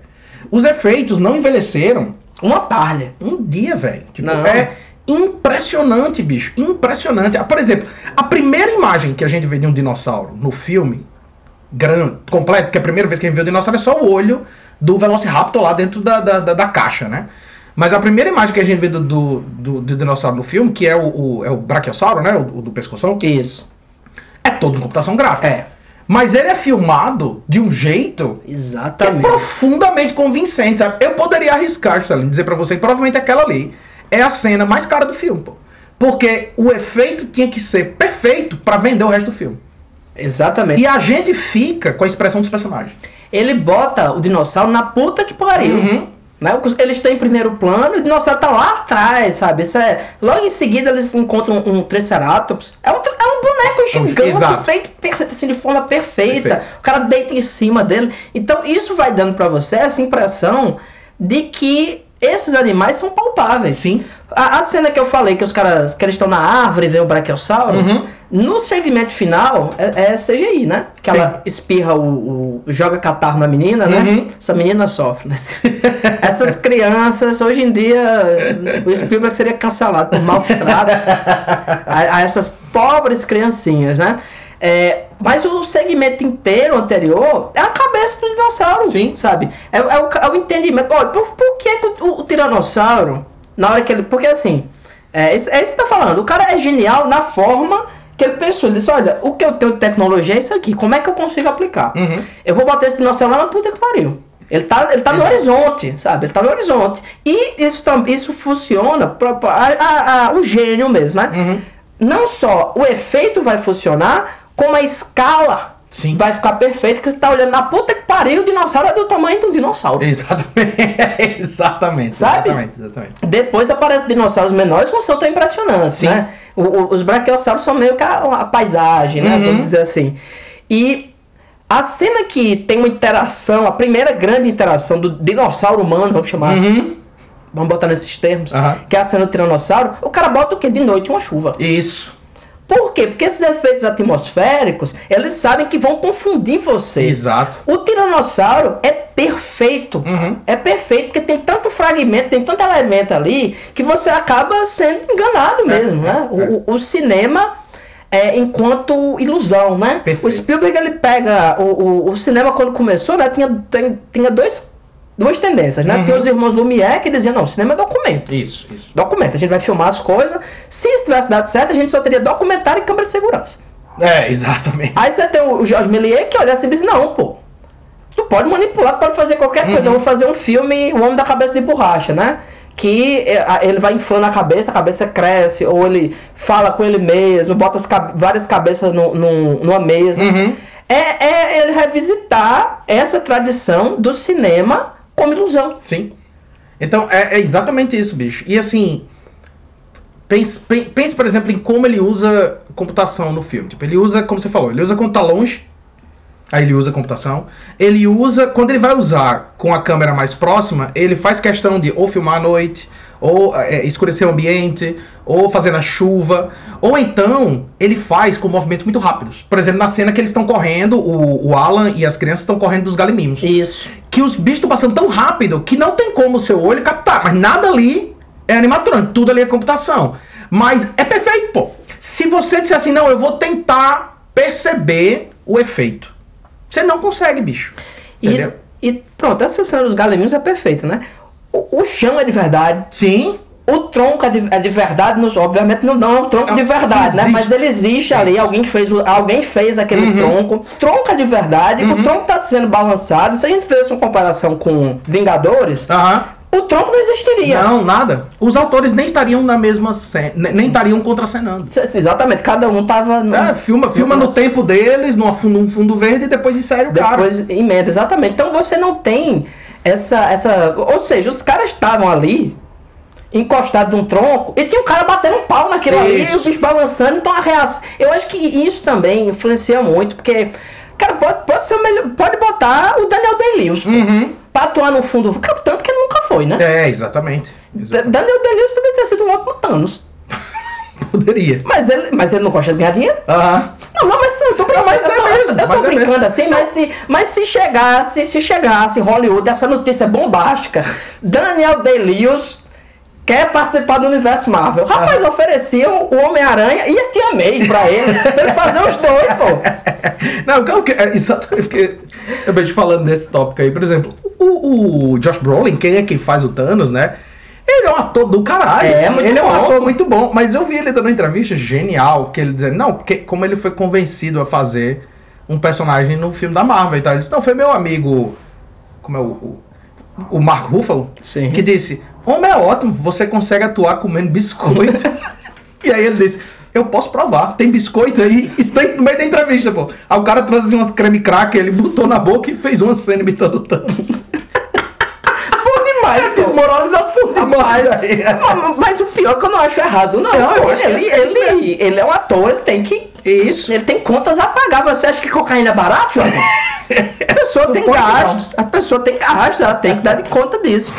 os efeitos não envelheceram Uma tarde. um dia, velho. Tipo, Não. é impressionante, bicho. Impressionante. Ah, Por exemplo, a primeira imagem que a gente vê de um dinossauro no filme, grande, completo, que é a primeira vez que a gente vê o dinossauro, é só o olho do Velociraptor lá dentro da, da, da, da caixa, né? Mas a primeira imagem que a gente vê do, do, do- do dinossauro no filme, que é o, o- é o Brachiosauro, né? O, o do pescoção, Isso. é todo em computação gráfica. É. Mas ele é filmado de um jeito que é Exatamente. profundamente convincente, sabe? Eu poderia arriscar, Juscelino, dizer pra você que provavelmente aquela ali é a cena mais cara do filme, pô. Porque o efeito tinha que ser perfeito pra vender o resto do filme. Exatamente. E a gente fica com a expressão dos personagens. Ele bota o dinossauro na puta que pariu. Uhum. Né? Eles estão em primeiro plano e o dinossauro tá lá atrás, sabe? Isso é... Logo em seguida eles encontram um Triceratops. É um, é um boneco gigante, exato. feito assim, de forma perfeita. Perfeito. O cara deita em cima dele. Então isso vai dando pra você essa impressão de que esses animais são palpáveis. Sim. A, a cena que eu falei, que os caras que eles estão na árvore e vê o Brachiosauro, Uhum. no segmento final é, é CGI, né? Que Sim. ela espirra o, o- joga catarro na menina, né? Uhum. Essa menina sofre, né? Essas crianças, hoje em dia, o Spielberg seria cancelado por maus tratos a, a essas pobres criancinhas, né? É, mas o segmento inteiro anterior é a cabeça do dinossauro, Sim. sabe? É, é o, é o entendimento. Olha, por, por que, que o, o tiranossauro, na hora que ele. Porque assim, é, isso- é isso que tá falando. O cara é genial na forma que ele pensou. Ele disse: olha, o que eu tenho de tecnologia é isso aqui. Como é que eu consigo aplicar? Uhum. Eu vou botar esse dinossauro lá na puta que pariu. Ele tá, ele tá no horizonte, sabe? Ele tá no horizonte. E isso, isso funciona para o gênio mesmo, né? Uhum. Não só o efeito vai funcionar, como a escala Sim. vai ficar perfeita, que você tá olhando na puta que pariu, o dinossauro é do tamanho de um dinossauro. Exatamente. exatamente. Sabe? Exatamente. Exatamente. Depois aparecem dinossauros menores, são tão impressionantes, Sim. né? O- o- os braquiossauros são meio que a, a paisagem, né? Uhum. Vamos dizer assim. E a cena que tem uma interação, a primeira grande interação do dinossauro humano, vamos chamar, Uhum. vamos botar nesses termos, Aham. que é a cena do Tiranossauro, o cara bota o quê? De noite uma chuva. Isso. Por quê? Porque esses efeitos atmosféricos, eles sabem que vão confundir você. Exato. O Tiranossauro é perfeito. Uhum. É perfeito, porque tem tanto fragmento, tem tanto elemento ali, que você acaba sendo enganado mesmo, né? O, é. o- o cinema é enquanto ilusão, né? Perfeito. O Spielberg, ele pega... O, o, o cinema, quando começou, né, tinha, tem- tinha dois, duas tendências, né? Uhum. Tinha os irmãos Lumière que diziam, não, cinema é documento. Isso, isso. Documento, a gente vai filmar as coisas. Se isso tivesse dado certo, a gente só teria documentário e câmera de segurança. É, exatamente. Aí você tem o Jorge Méliès que olha assim e diz, não, pô. Tu pode manipular, tu pode fazer qualquer coisa. Eu vou fazer um filme, O Homem da Cabeça de Borracha, né? Que é, ele vai inflando a cabeça, a cabeça cresce, ou ele fala com ele mesmo, bota cabe- várias cabeças no, no- numa mesa. É, é ele revisitar essa tradição do cinema como ilusão. Sim. Então, é, é exatamente isso, bicho. E assim, pense, pe- pense, por exemplo, em como ele usa computação no filme. Tipo, ele usa, como você falou, ele usa quando tá longe. Aí ele usa computação. Ele usa, quando ele vai usar com a câmera mais próxima, ele faz questão de ou filmar à noite, ou é, escurecer o ambiente, ou fazer na chuva. Ou então, ele faz com movimentos muito rápidos. Por exemplo, na cena que eles estão correndo, o, o Alan e as crianças estão correndo dos galimimos Isso. que os bichos estão passando tão rápido que não tem como o seu olho captar. Mas nada ali é animatrônico, tudo ali é computação. Mas é perfeito, pô. Se você disser assim, não, eu vou tentar perceber o efeito. Você não consegue, bicho. E, e pronto, essa cena dos galeminhos é perfeita, né? O, o chão é de verdade. Sim. O tronco é de, é de verdade, não- obviamente não, não é um tronco Não, de verdade, né? existe. Mas ele existe ali, alguém fez, alguém fez aquele Uhum. tronco. Tronco é de verdade, o tronco está sendo balançado. Se a gente fizesse uma comparação com Vingadores, Aham. o tronco não existiria. Não, nada. Os autores nem estariam na mesma cena, ne- nem estariam contracenando. Exatamente, cada um tava. no- É, filma, filma no tempo deles, num fundo, num fundo verde, e depois insere o cara. Depois emenda, exatamente. Então você não tem essa. essa ou seja, os caras estavam ali, encostados num tronco, e tinha um cara batendo um pau naquilo ali, e Isso. o bicho balançando. Então a reação. Eu acho que isso também influencia muito, porque. Cara, pode, pode ser o melhor. Pode botar o Daniel Day-Lewis pô, pra atuar no fundo. Tanto que ele nunca foi, né? É, exatamente. Exatamente. Daniel Day-Lewis poderia ter sido um ótimo Thanos. Poderia. Mas ele, mas ele não gosta de ganhar dinheiro. Aham. Não, não, mas eu tô brincando, mas é eu tô, mesmo, eu tô mas é brincando mesmo. assim, mas se, mas se chegasse, se chegasse Hollywood essa notícia bombástica, Daniel Day-Lewis quer participar do universo Marvel. Rapaz, ofereciam o Homem-Aranha e a Tia May pra ele, pra ele fazer os dois, pô. Não, calma que, é, exatamente porque eu vejo falando desse tópico aí, por exemplo, o, o Josh Brolin, quem é que faz o Thanos, né? Ele é um ator do caralho. É, muito ele é um ator muito bom. Mas eu vi ele dando uma entrevista genial, que ele dizendo, não, porque como ele foi convencido a fazer um personagem no filme da Marvel e tal. Ele disse, não, foi meu amigo. Como é o. o o Mark Ruffalo, Sim. que disse: Homem é ótimo, você consegue atuar comendo biscoito. e aí ele disse: Eu posso provar, tem biscoito aí. Daí no meio da entrevista, pô. Aí o cara trouxe umas creme cracker, ele botou na boca e fez uma cena imitando o Thanos. Pô. Desmoralização Mas, demais. mas, o pior é que eu não acho errado, não. Não, eu acho que ele, é ele, ele é um ator, ele tem que Isso. Ele tem contas a pagar. Você acha que cocaína é barato, João? A pessoa tem gastos. A pessoa tem gastos, ela tem que dar de conta disso.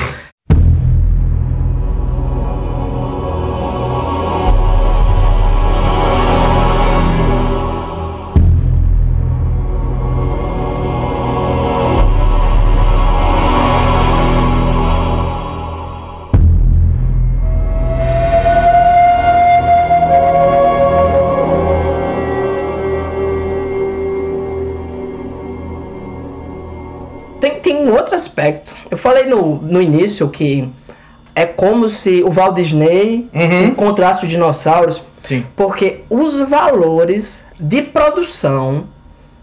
Eu falei no, no início que é como se o Walt Disney Uhum. encontrasse os dinossauros. Sim. Porque os valores de produção,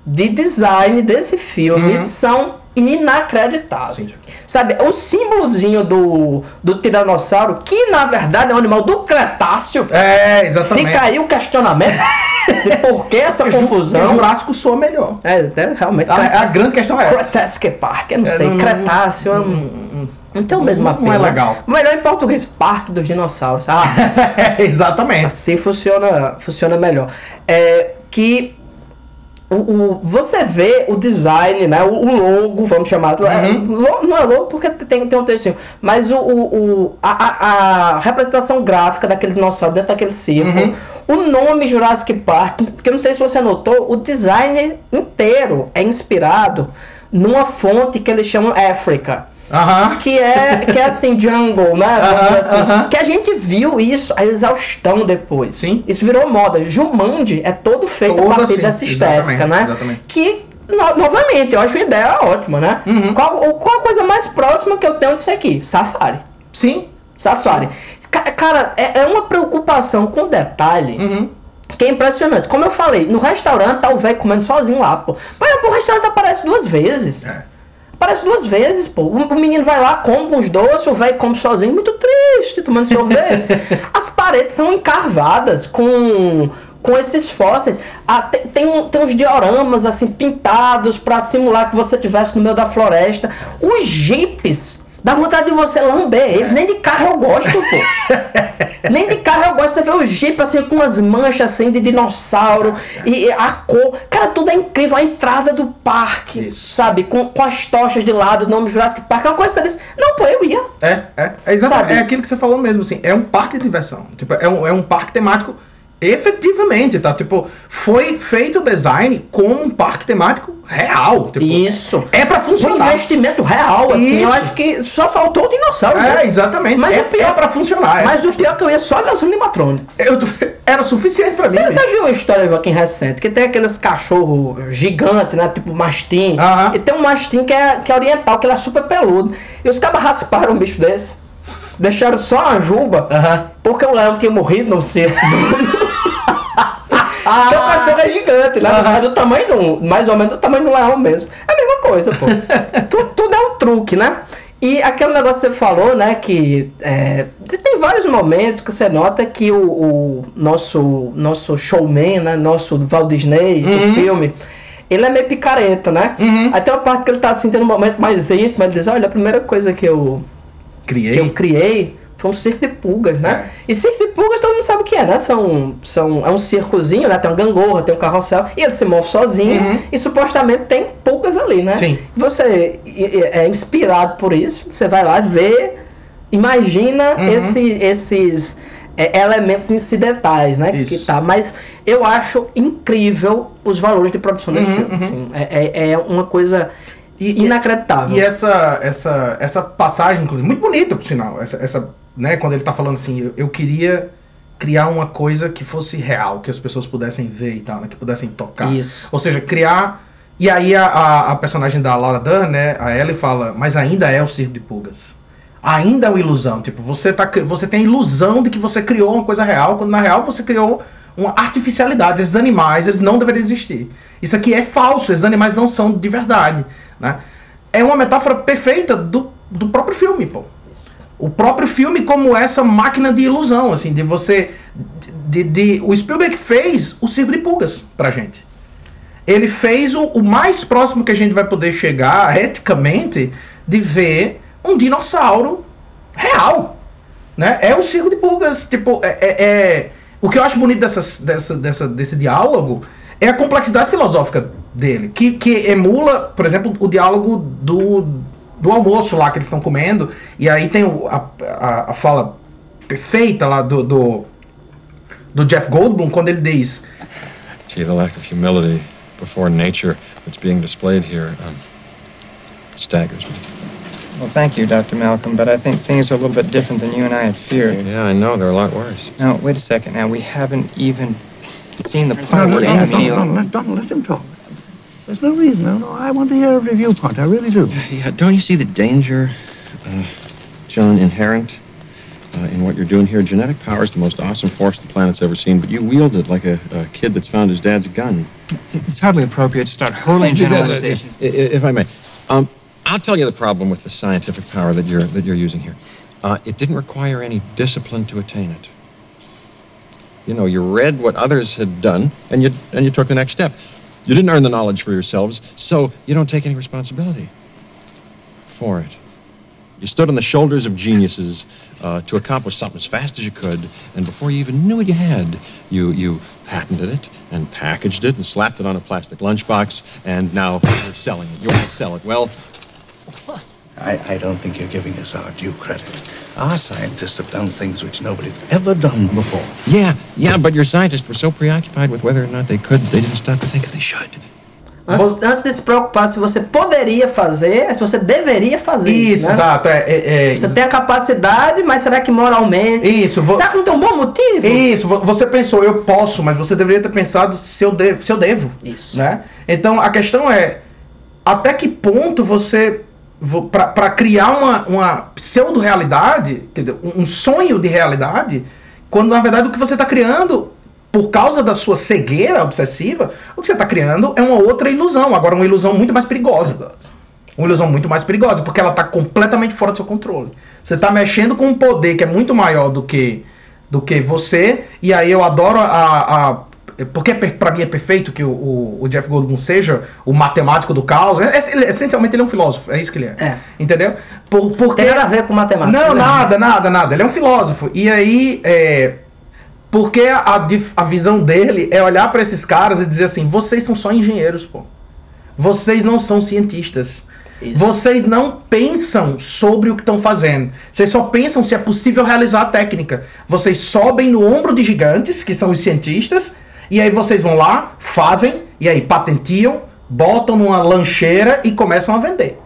de design desse filme Uhum. são inacreditáveis. Sim. Sabe, o símbolozinho do, do tiranossauro, que na verdade é um animal do Cretáceo, É, exatamente. fica aí o questionamento de por que essa Porque o confusão. Jurássico soa melhor. É, é, realmente. A, a grande questão é essa. Cretaceous Park, eu não É, sei, não- Cretáceo, eu não, não tem o mesmo não apelo. é né? legal. Melhor em português, Parque dos Dinossauros. Ah, exatamente. assim funciona, funciona melhor. É que o, o- você vê o design, né? O, o logo, vamos chamar. é, lo- não é logo porque tem, tem um textinho. Mas o, o, a, a- a representação gráfica daquele dinossauro dentro daquele circo. O nome Jurassic Park, porque eu não sei se você notou, o design inteiro é inspirado numa fonte que eles chamam África. Aham. Que é, que é assim, jungle, né? Dizer assim. aham. Que a gente viu isso, a exaustão depois. Sim. Isso virou moda. Jumanji é todo feito Todo a partir assim, dessa estética, exatamente, né? exatamente. Que, no- novamente, eu acho uma ideia ótima, né? Uhum. Qual, qual a coisa mais próxima que eu tenho disso aqui? Safari. Sim. Safari. Ca- Cara, é, é uma preocupação com detalhe. Uhum. Que é impressionante. Como eu falei, no restaurante tá o velho comendo sozinho lá, pô. Mas o restaurante aparece duas vezes. É. Aparece duas vezes, pô. O menino vai lá, come uns doces, o velho come sozinho, muito triste, tomando sorvete. As paredes são encarvadas com, com esses fósseis. Ah, tem, tem, um- tem uns dioramas, assim, pintados pra simular que você estivesse no meio da floresta. Os jipes. Dá vontade de você lamber eles. Nem de carro eu gosto, pô. Nem de carro eu gosto. Você vê o Jeep assim com umas manchas assim de dinossauro e, a cor. Cara, tudo é incrível. A entrada do parque, Isso. sabe? Com, com as tochas de lado, o nome Jurassic Park. É uma coisa diz, não, pô, eu ia. É, é. É, exatamente, Sabe? é aquilo que você falou mesmo, assim. É um parque de diversão. Tipo, é um, é um parque temático efetivamente, tá? Tipo, foi feito o design como um parque temático real. Tipo, Isso. É pra Um funcionar. investimento real, assim. Eu Isso. acho que só faltou o dinossauro. É, né? exatamente. Mas é, o pior- é pra funcionar. é. Mas o pior é que eu ia só olhar os animatronics. Eu era suficiente pra mim. Você, você viu uma história, Joaquim, recente, que tem aqueles cachorros gigantes, né? Tipo mastim. Aham. E tem um mastim que é, que é oriental, que ele é super peludo. E os cabas rasparam um bicho desse. Deixaram só a juba. Porque o leão tinha morrido no circo. Então o cachorro é gigante, né? Do tamanho do, mais ou menos do tamanho do leão mesmo. É a mesma coisa, pô. Tu- tudo é um truque, né? E aquele negócio que você falou, né? Que é, tem vários momentos que você nota que o, o nosso, nosso showman, né? Nosso Walt Disney do filme, ele é meio picareta, né? Aí tem uma parte que ele tá assim, tendo um momento mais íntimo, ele diz, olha, a primeira coisa que eu, Criei. que eu criei foi um circo de pulgas, né? É. E circo de pulgas todo mundo sabe o que é, né? São, são, é um circozinho, né? Tem uma gangorra, tem um carrossel, e ele se move sozinho, Uhum. e supostamente tem pulgas ali, né? Sim. Você é inspirado por isso, você vai lá ver, imagina Uhum. esse, esses é, elementos incidentais, né? Isso. Que tá, mas eu acho incrível os valores de produção desse Uhum, filme. assim. é, é, é uma coisa E- inacreditável. E essa, essa, essa passagem, inclusive, muito bonita, por sinal. Essa, essa, né, quando ele tá falando assim, eu, eu queria criar uma coisa que fosse real, que as pessoas pudessem ver e tal, né, que pudessem tocar. Isso. Ou seja, criar. E aí a, a, a personagem da Laura Dern, né, a Ellie fala, mas ainda é o circo de pulgas. Ainda é uma ilusão. Tipo, você, tá, você tem a ilusão de que você criou uma coisa real, quando na real você criou uma artificialidade. Esses animais, eles não deveriam existir. Isso aqui é falso, esses animais não são de verdade. Né? É uma metáfora perfeita do, do próprio filme, pô. O próprio filme como essa máquina de ilusão, assim, de você... De, de- o Spielberg fez o circo de pulgas pra gente ele fez o, o mais próximo que a gente vai poder chegar, eticamente, de ver um dinossauro real. Né? É o circo de pulgas. Tipo, é, é- é- o que eu acho bonito dessas, dessa, dessa, desse diálogo é a complexidade filosófica dele, que, que emula, por exemplo, o diálogo do, do almoço lá que eles estão comendo, e aí tem a, a, a fala perfeita lá do, do, do Jeff Goldblum, quando ele diz. Gee, the lack of humility before nature that's being displayed here um, staggers me. Well, thank you, Dr. Malcolm, but I think things are a little bit different than you and I had feared. Yeah, I know. They're a lot worse. Now, wait a second. Now, we haven't even seen the No, part no, yet. no, I no, mean, no, let, Donald, let him talk. There's no reason. No, no, I want to hear every viewpoint. I really do. Yeah, don't you see the danger, uh, John, inherent uh, in what you're doing here? Genetic power is the most awesome force the planet's ever seen, but you wield it like a, a kid that's found his dad's gun. it's hardly appropriate to start hurling generalizations. I- i- If I may, um, I'll tell you the problem with the scientific power that you're that you're using here. Uh, it didn't require any discipline to attain it. You know, you read what others had done, and you and you took the next step. You didn't earn the knowledge for yourselves, so you don't take any responsibility for it. You stood on the shoulders of geniuses uh, to accomplish something as fast as you could, and before you even knew what you had, you, you patented it and packaged it and slapped it on a plastic lunchbox, and now you're selling it. You want to sell it. Well, I, I don't think you're giving us our due credit. Our scientists have done things which nobody's ever done before. yeah, yeah, but your scientists were so preoccupied with whether or not they could, they didn't stop to think if they should. Antes, antes de se preocupar se você poderia fazer, é se você deveria fazer. Isso, né? exato. É, é, é, Você tem a capacidade, mas será que moralmente. Isso, vou- Será que não tem um bom motivo? Isso, vo- você pensou, eu posso, mas você deveria ter pensado se eu devo. Se eu devo Isso. Né? Então a questão é até que ponto você para criar uma, uma pseudo-realidade, um um sonho de realidade, quando na verdade o que você está criando, por causa da sua cegueira obsessiva, o que você está criando é uma outra ilusão, agora uma ilusão muito mais perigosa. Uma ilusão muito mais perigosa, porque ela está completamente fora do seu controle. Você está mexendo com um poder que é muito maior do que, do que você, e aí eu adoro a. a porque é pra mim é perfeito que o, o, o Jeff Goldblum seja o matemático do caos. É- é- essencialmente ele é um filósofo, é isso que ele é. É. Entendeu? Por, porque... Tem nada a ver com matemática. Não, né? nada, nada, nada. Ele é um filósofo. E aí, é, porque a, a visão dele é olhar pra esses caras e dizer assim: vocês são só engenheiros, pô. Vocês não são cientistas. Isso. Vocês não pensam sobre o que estão fazendo. Vocês só pensam se é possível realizar a técnica. Vocês sobem no ombro de gigantes, que são os cientistas, e aí vocês vão lá, fazem, e aí patentiam, botam numa lancheira e começam a vender.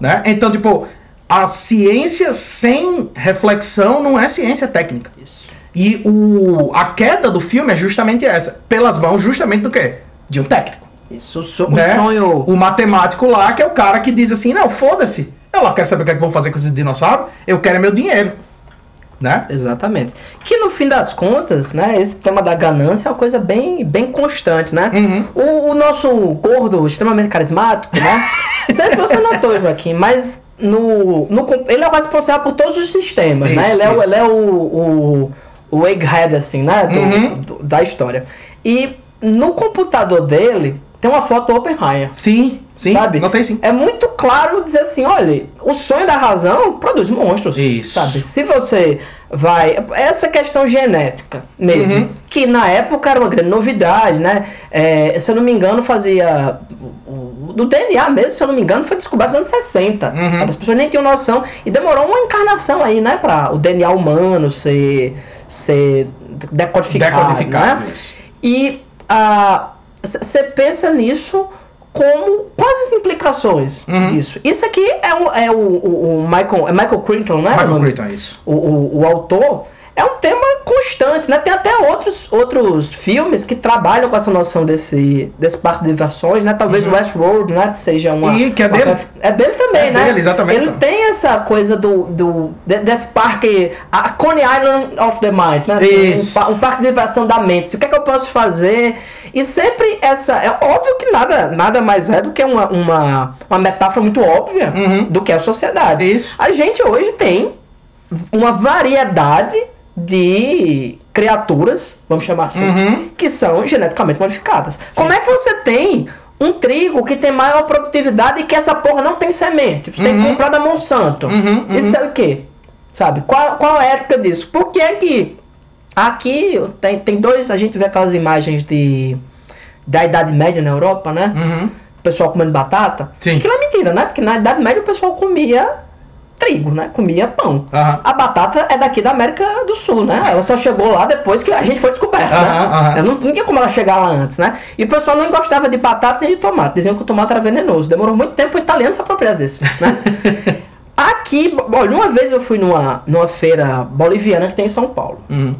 Né? Então, tipo, a ciência sem reflexão não é ciência técnica. E o, a queda do filme é justamente essa. Pelas mãos, justamente do quê? De um técnico. Isso, o so- o Né? sonho. O matemático lá, que é o cara que diz assim, não, foda-se. Eu lá quero saber o que é que vão fazer com esses dinossauros. Eu quero é meu dinheiro. Né? Exatamente. Que no fim das contas, né, esse tema da ganância é uma coisa bem, bem constante, né? Uhum. O, o nosso gordo extremamente carismático, né? Não sei se você notou, Joaquim, mas no, no, ele é o responsável por todos os sistemas, né? Isso, Ele é, o, ele é o, o, o egghead, assim, né? do- Uhum. do- da história. E no computador dele tem uma foto do Oppenheimer. Sim, sim. sabe? Notei sim. É muito claro dizer assim, olha, o sonho da razão produz monstros. Isso. Sabe? Se você vai. Essa questão genética mesmo, Uhum. que na época era uma grande novidade, né? É, se eu não me engano, fazia. O, o DNA mesmo, se eu não me engano, foi descoberto nos anos 60. Uhum. As pessoas nem tinham noção. E demorou uma encarnação aí, né? Pra o DNA humano ser, ser decodificado. Decodificado, né? isso. E você pensa nisso como quais as implicações Uhum. disso. Isso aqui é, o, é o, o- o Michael, é Michael Crichton, né? Michael? Crichton, é isso. O, o, o autor. É um tema constante, né? Tem até outros, outros filmes que trabalham com essa noção desse, desse parque de diversões, né? Talvez o Westworld, né? Seja uma... Uhum. E que é uma- dele. É dele também, É né? dele, exatamente. Ele tem essa coisa do, do de- desse parque, a Coney Island of the Mind, né? Assim, Isso. Um, um parque de diversão da mente. O que é que eu posso fazer? E sempre essa. É óbvio que nada, nada mais é do que uma, uma, uma metáfora muito óbvia do que é a sociedade. Uhum. Isso. A gente hoje tem uma variedade de criaturas, vamos chamar assim, Uhum. que são geneticamente modificadas. Como é que você tem um trigo que tem maior produtividade e que essa porra não tem semente? Você tem Uhum. que comprar da Monsanto. Isso é o quê? Sabe? Qual, qual a ética disso? Por que que aqui tem, tem dois, a gente vê aquelas imagens de da Idade Média na Europa, né? Uhum. O pessoal comendo batata. Sim. Aquilo é mentira, né? Porque na Idade Média o pessoal comia trigo, né? Comia pão. Aham. A batata é daqui da América do Sul, né? Ela só chegou lá depois que a gente foi descoberta, Aham, né? Ela Não, não tinha como ela chegar lá antes, né? E o pessoal não gostava de batata nem de tomate. Diziam que o tomate era venenoso. Demorou muito tempo o italiano se apropriar desse, né? Aqui, olha, uma vez eu fui numa, numa feira boliviana que tem em São Paulo. Uhum.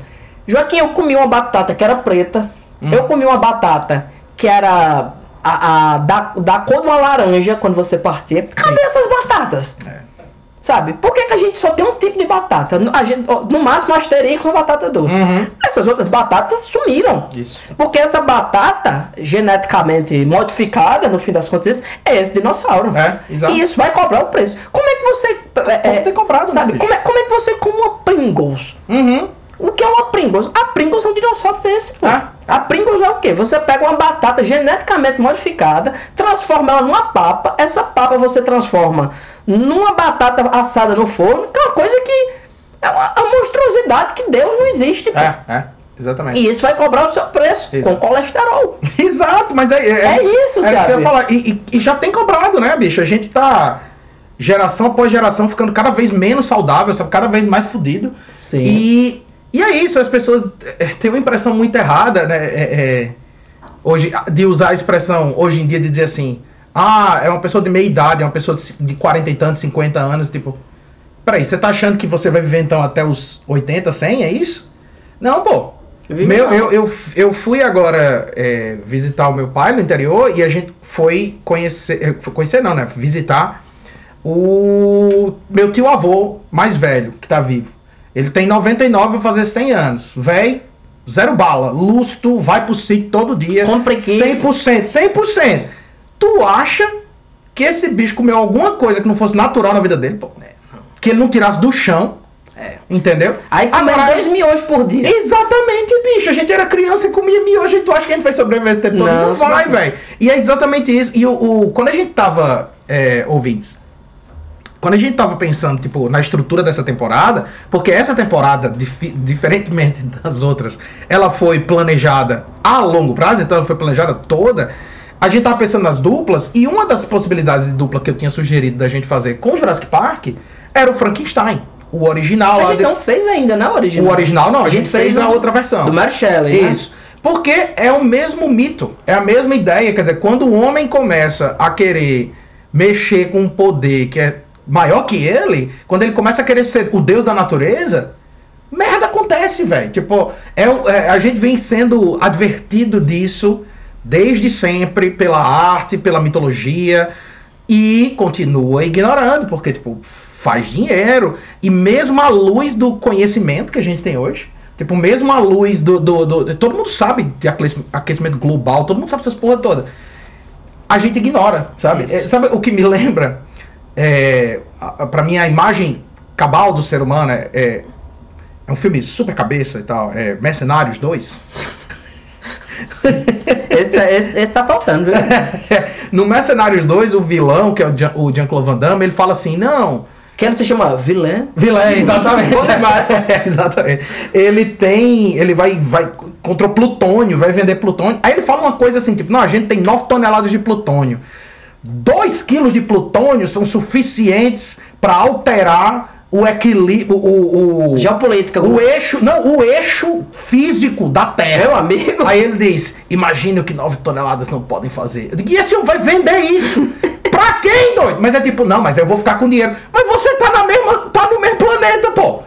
Joaquim, eu comi uma batata que era preta. Eu comi uma batata que era a, a- da, da cor de uma laranja quando você partia. Cadê essas batatas? Sabe? Por que, que a gente só tem um tipo de batata? No- A gente, no máximo asterisco uma batata doce. Essas outras batatas sumiram. Isso. Porque essa batata, geneticamente modificada, no fim das contas, é esse dinossauro. É, exato. E isso vai cobrar o preço. Como é que você. É, ter comprado, né, sabe? Como é, como é que você come uma Pringles? Uhum. O que é uma Pringles? A Pringles é um dinossauro desse, pô. Ah. A Pringles é o quê? Você pega uma batata geneticamente modificada, transforma ela numa papa, essa papa você transforma numa batata assada no forno, que é uma coisa que é uma, uma monstruosidade que Deus não existe, pô. É, é, exatamente. E isso vai cobrar o seu preço, Exato. com colesterol. Exato, mas é, É isso, é, o que eu ia falar. E, e- e já tem cobrado, né, bicho? A gente tá geração após geração ficando cada vez menos saudável, sabe? cada vez mais fudido. Sim. E, e é isso, as pessoas é, têm uma impressão muito errada, né? é, é, hoje, de usar a expressão hoje em dia de dizer assim: ah, é uma pessoa de meia idade, é uma pessoa de ci- de 40 e tantos, 50 anos, tipo. Peraí, você tá achando que você vai viver então até os 80, 100? É isso? Não, pô. Vive Meu, eu, eu, eu fui agora é, visitar o meu pai no interior e a gente foi conhecer. eh, foi Conhecer não, né? Visitar o meu tio avô mais velho, que tá vivo. Ele tem 99, vai fazer 100 anos. Véi, zero bala. Lusto, vai pro sítio todo dia. Compra aqui. 100%, 100%. Tu acha que esse bicho comeu alguma coisa que não fosse natural na vida dele, pô? Que ele não tirasse do chão. Entendeu? Aí come dois miojos por dia. Exatamente, bicho. A gente era criança e comia miojo e tu acha que a gente vai sobreviver esse tempo todo? Não, Não, vai, velho. E é exatamente isso. E o, o- quando a gente tava, é, ouvintes, quando a gente tava pensando, tipo, na estrutura dessa temporada, porque essa temporada, difi- diferentemente das outras, ela foi planejada a longo prazo, então ela foi planejada toda. A gente tava pensando nas duplas, e uma das possibilidades de dupla que eu tinha sugerido da gente fazer com Jurassic Park era o Frankenstein. O original A lá gente de- não fez ainda, né, o original? o original não, a, gente, fez, a outra versão. Do Mary Shelley, né? Isso. Porque é o mesmo mito, é a mesma ideia. Quer dizer, quando o homem começa a querer mexer com um poder que é maior que ele, quando ele começa a querer ser o deus da natureza, merda acontece, velho. Tipo, é, é, a gente vem sendo advertido disso desde sempre pela arte, pela mitologia e continua ignorando, porque, tipo, faz dinheiro. E mesmo à luz do conhecimento que a gente tem hoje, tipo, mesmo à luz do. do, do- todo mundo sabe de aquecimento global, todo mundo sabe essas porra toda. A gente ignora, sabe? É, sabe o que me lembra? É, a- a- pra mim, a imagem cabal do ser humano é, é, é um filme super cabeça e tal. É Mercenários 2. esse, esse, esse tá faltando, viu? no Mercenários 2, o vilão, que é o Jean- o Jean-Claude Van Damme, ele fala assim: não. Que ele se chama vilã. Vilão, é, exatamente. É, exatamente. Ele tem. Ele vai, vai contra o plutônio, vai vender plutônio. Aí ele fala uma coisa assim, tipo, não, a gente tem 9 toneladas de plutônio. 2 quilos de plutônio são suficientes para alterar o equilíbrio. O, o, Geopolítica. o eixo. Não, o eixo físico da Terra. Meu amigo. Aí ele diz: imagine o que 9 toneladas não podem fazer. Eu digo, e esse homem vai vender isso? pra quem, doido? Mas é tipo, não, mas eu vou ficar com dinheiro. Mas você tá na mesma. tá no mesmo planeta, pô.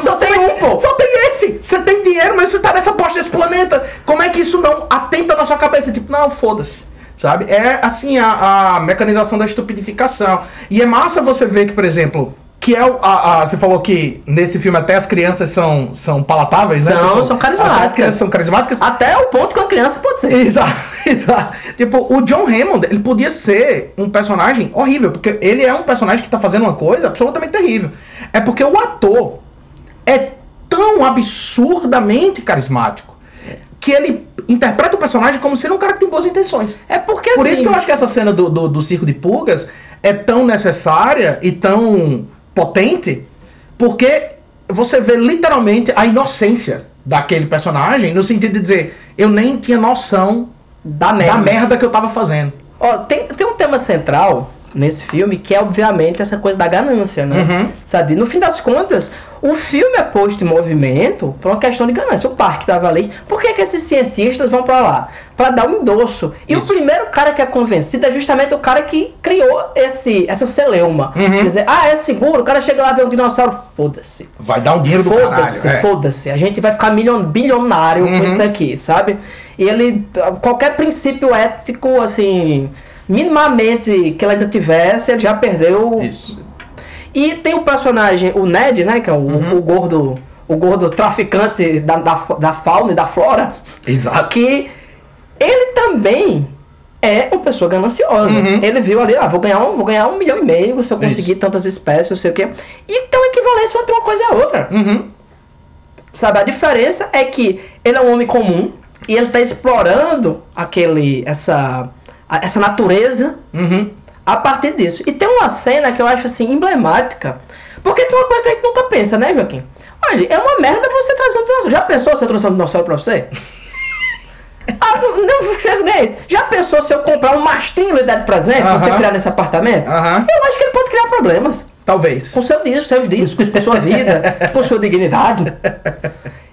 Só tem um, pô. Só tem esse. Você tem dinheiro, mas você tá nessa bosta desse planeta. Como é que isso não atenta na sua cabeça? Tipo, não, foda-se. Sabe? É assim a, a mecanização da estupidificação. E é massa você ver que, por exemplo, que é o. A, a- você falou que nesse filme até as crianças são, são palatáveis, né? São, Tipo, são Até as carismáticas. crianças são carismáticas. Até o ponto que uma criança pode ser. Exato, exato. Tipo, o John Hammond, ele podia ser um personagem horrível, porque ele é um personagem que tá fazendo uma coisa absolutamente terrível. É porque o ator é tão absurdamente carismático que ele interpreta o personagem como sendo um cara que tem boas intenções. É porque Por assim, isso que eu acho que essa cena do, do, do circo de pulgas é tão necessária e tão potente, porque você vê literalmente a inocência daquele personagem, no sentido de dizer, eu nem tinha noção da merda. da merda que eu tava fazendo. Ó, tem, tem um tema central nesse filme que é, obviamente, essa coisa da ganância, né? Uhum. Sabe? No fim das contas, o filme é posto em movimento por uma questão de ganância. O parque tava ali. Por que, que esses cientistas vão pra lá? Pra dar um endosso. E o primeiro cara que é convencido é justamente o cara que criou esse, essa celeuma. Uhum. Quer dizer, ah, é seguro. O cara chega lá e vê um dinossauro. Foda-se. Vai dar um dinheiro do caralho. Foda-se, é. Uhum. foda-se. A gente vai ficar milhon, bilionário com isso aqui, sabe? E ele, qualquer princípio ético, assim, minimamente que ele ainda tivesse, ele já perdeu. Isso. E tem o personagem, o Ned, né? Que é o, Uhum. o gordo. O gordo traficante da, da, da fauna e da flora. Exato. Que ele também é uma pessoa gananciosa. Uhum. Ele viu ali, ah, vou ganhar, um, vou ganhar um milhão e meio se eu conseguir Isso. tantas espécies, não sei o quê. E uma equivalência entre uma coisa e a outra. Uhum. Sabe, a diferença é que ele é um homem comum e ele tá explorando aquele, essa, essa natureza Uhum. A partir disso. E tem uma cena que eu acho assim emblemática, porque tem uma coisa que a gente nunca pensa, né, Joaquim? Olha, é uma merda você trazer um dinossauro. Já pensou se eu trouxer um dinossauro pra você? ah, não, não chego nesse. Já pensou se eu comprar um mastrinho e dar de presente pra você Aham. criar nesse apartamento? Aham. Eu acho que ele pode criar problemas. Talvez. Com seu disco, seus discos, com sua vida, com sua dignidade.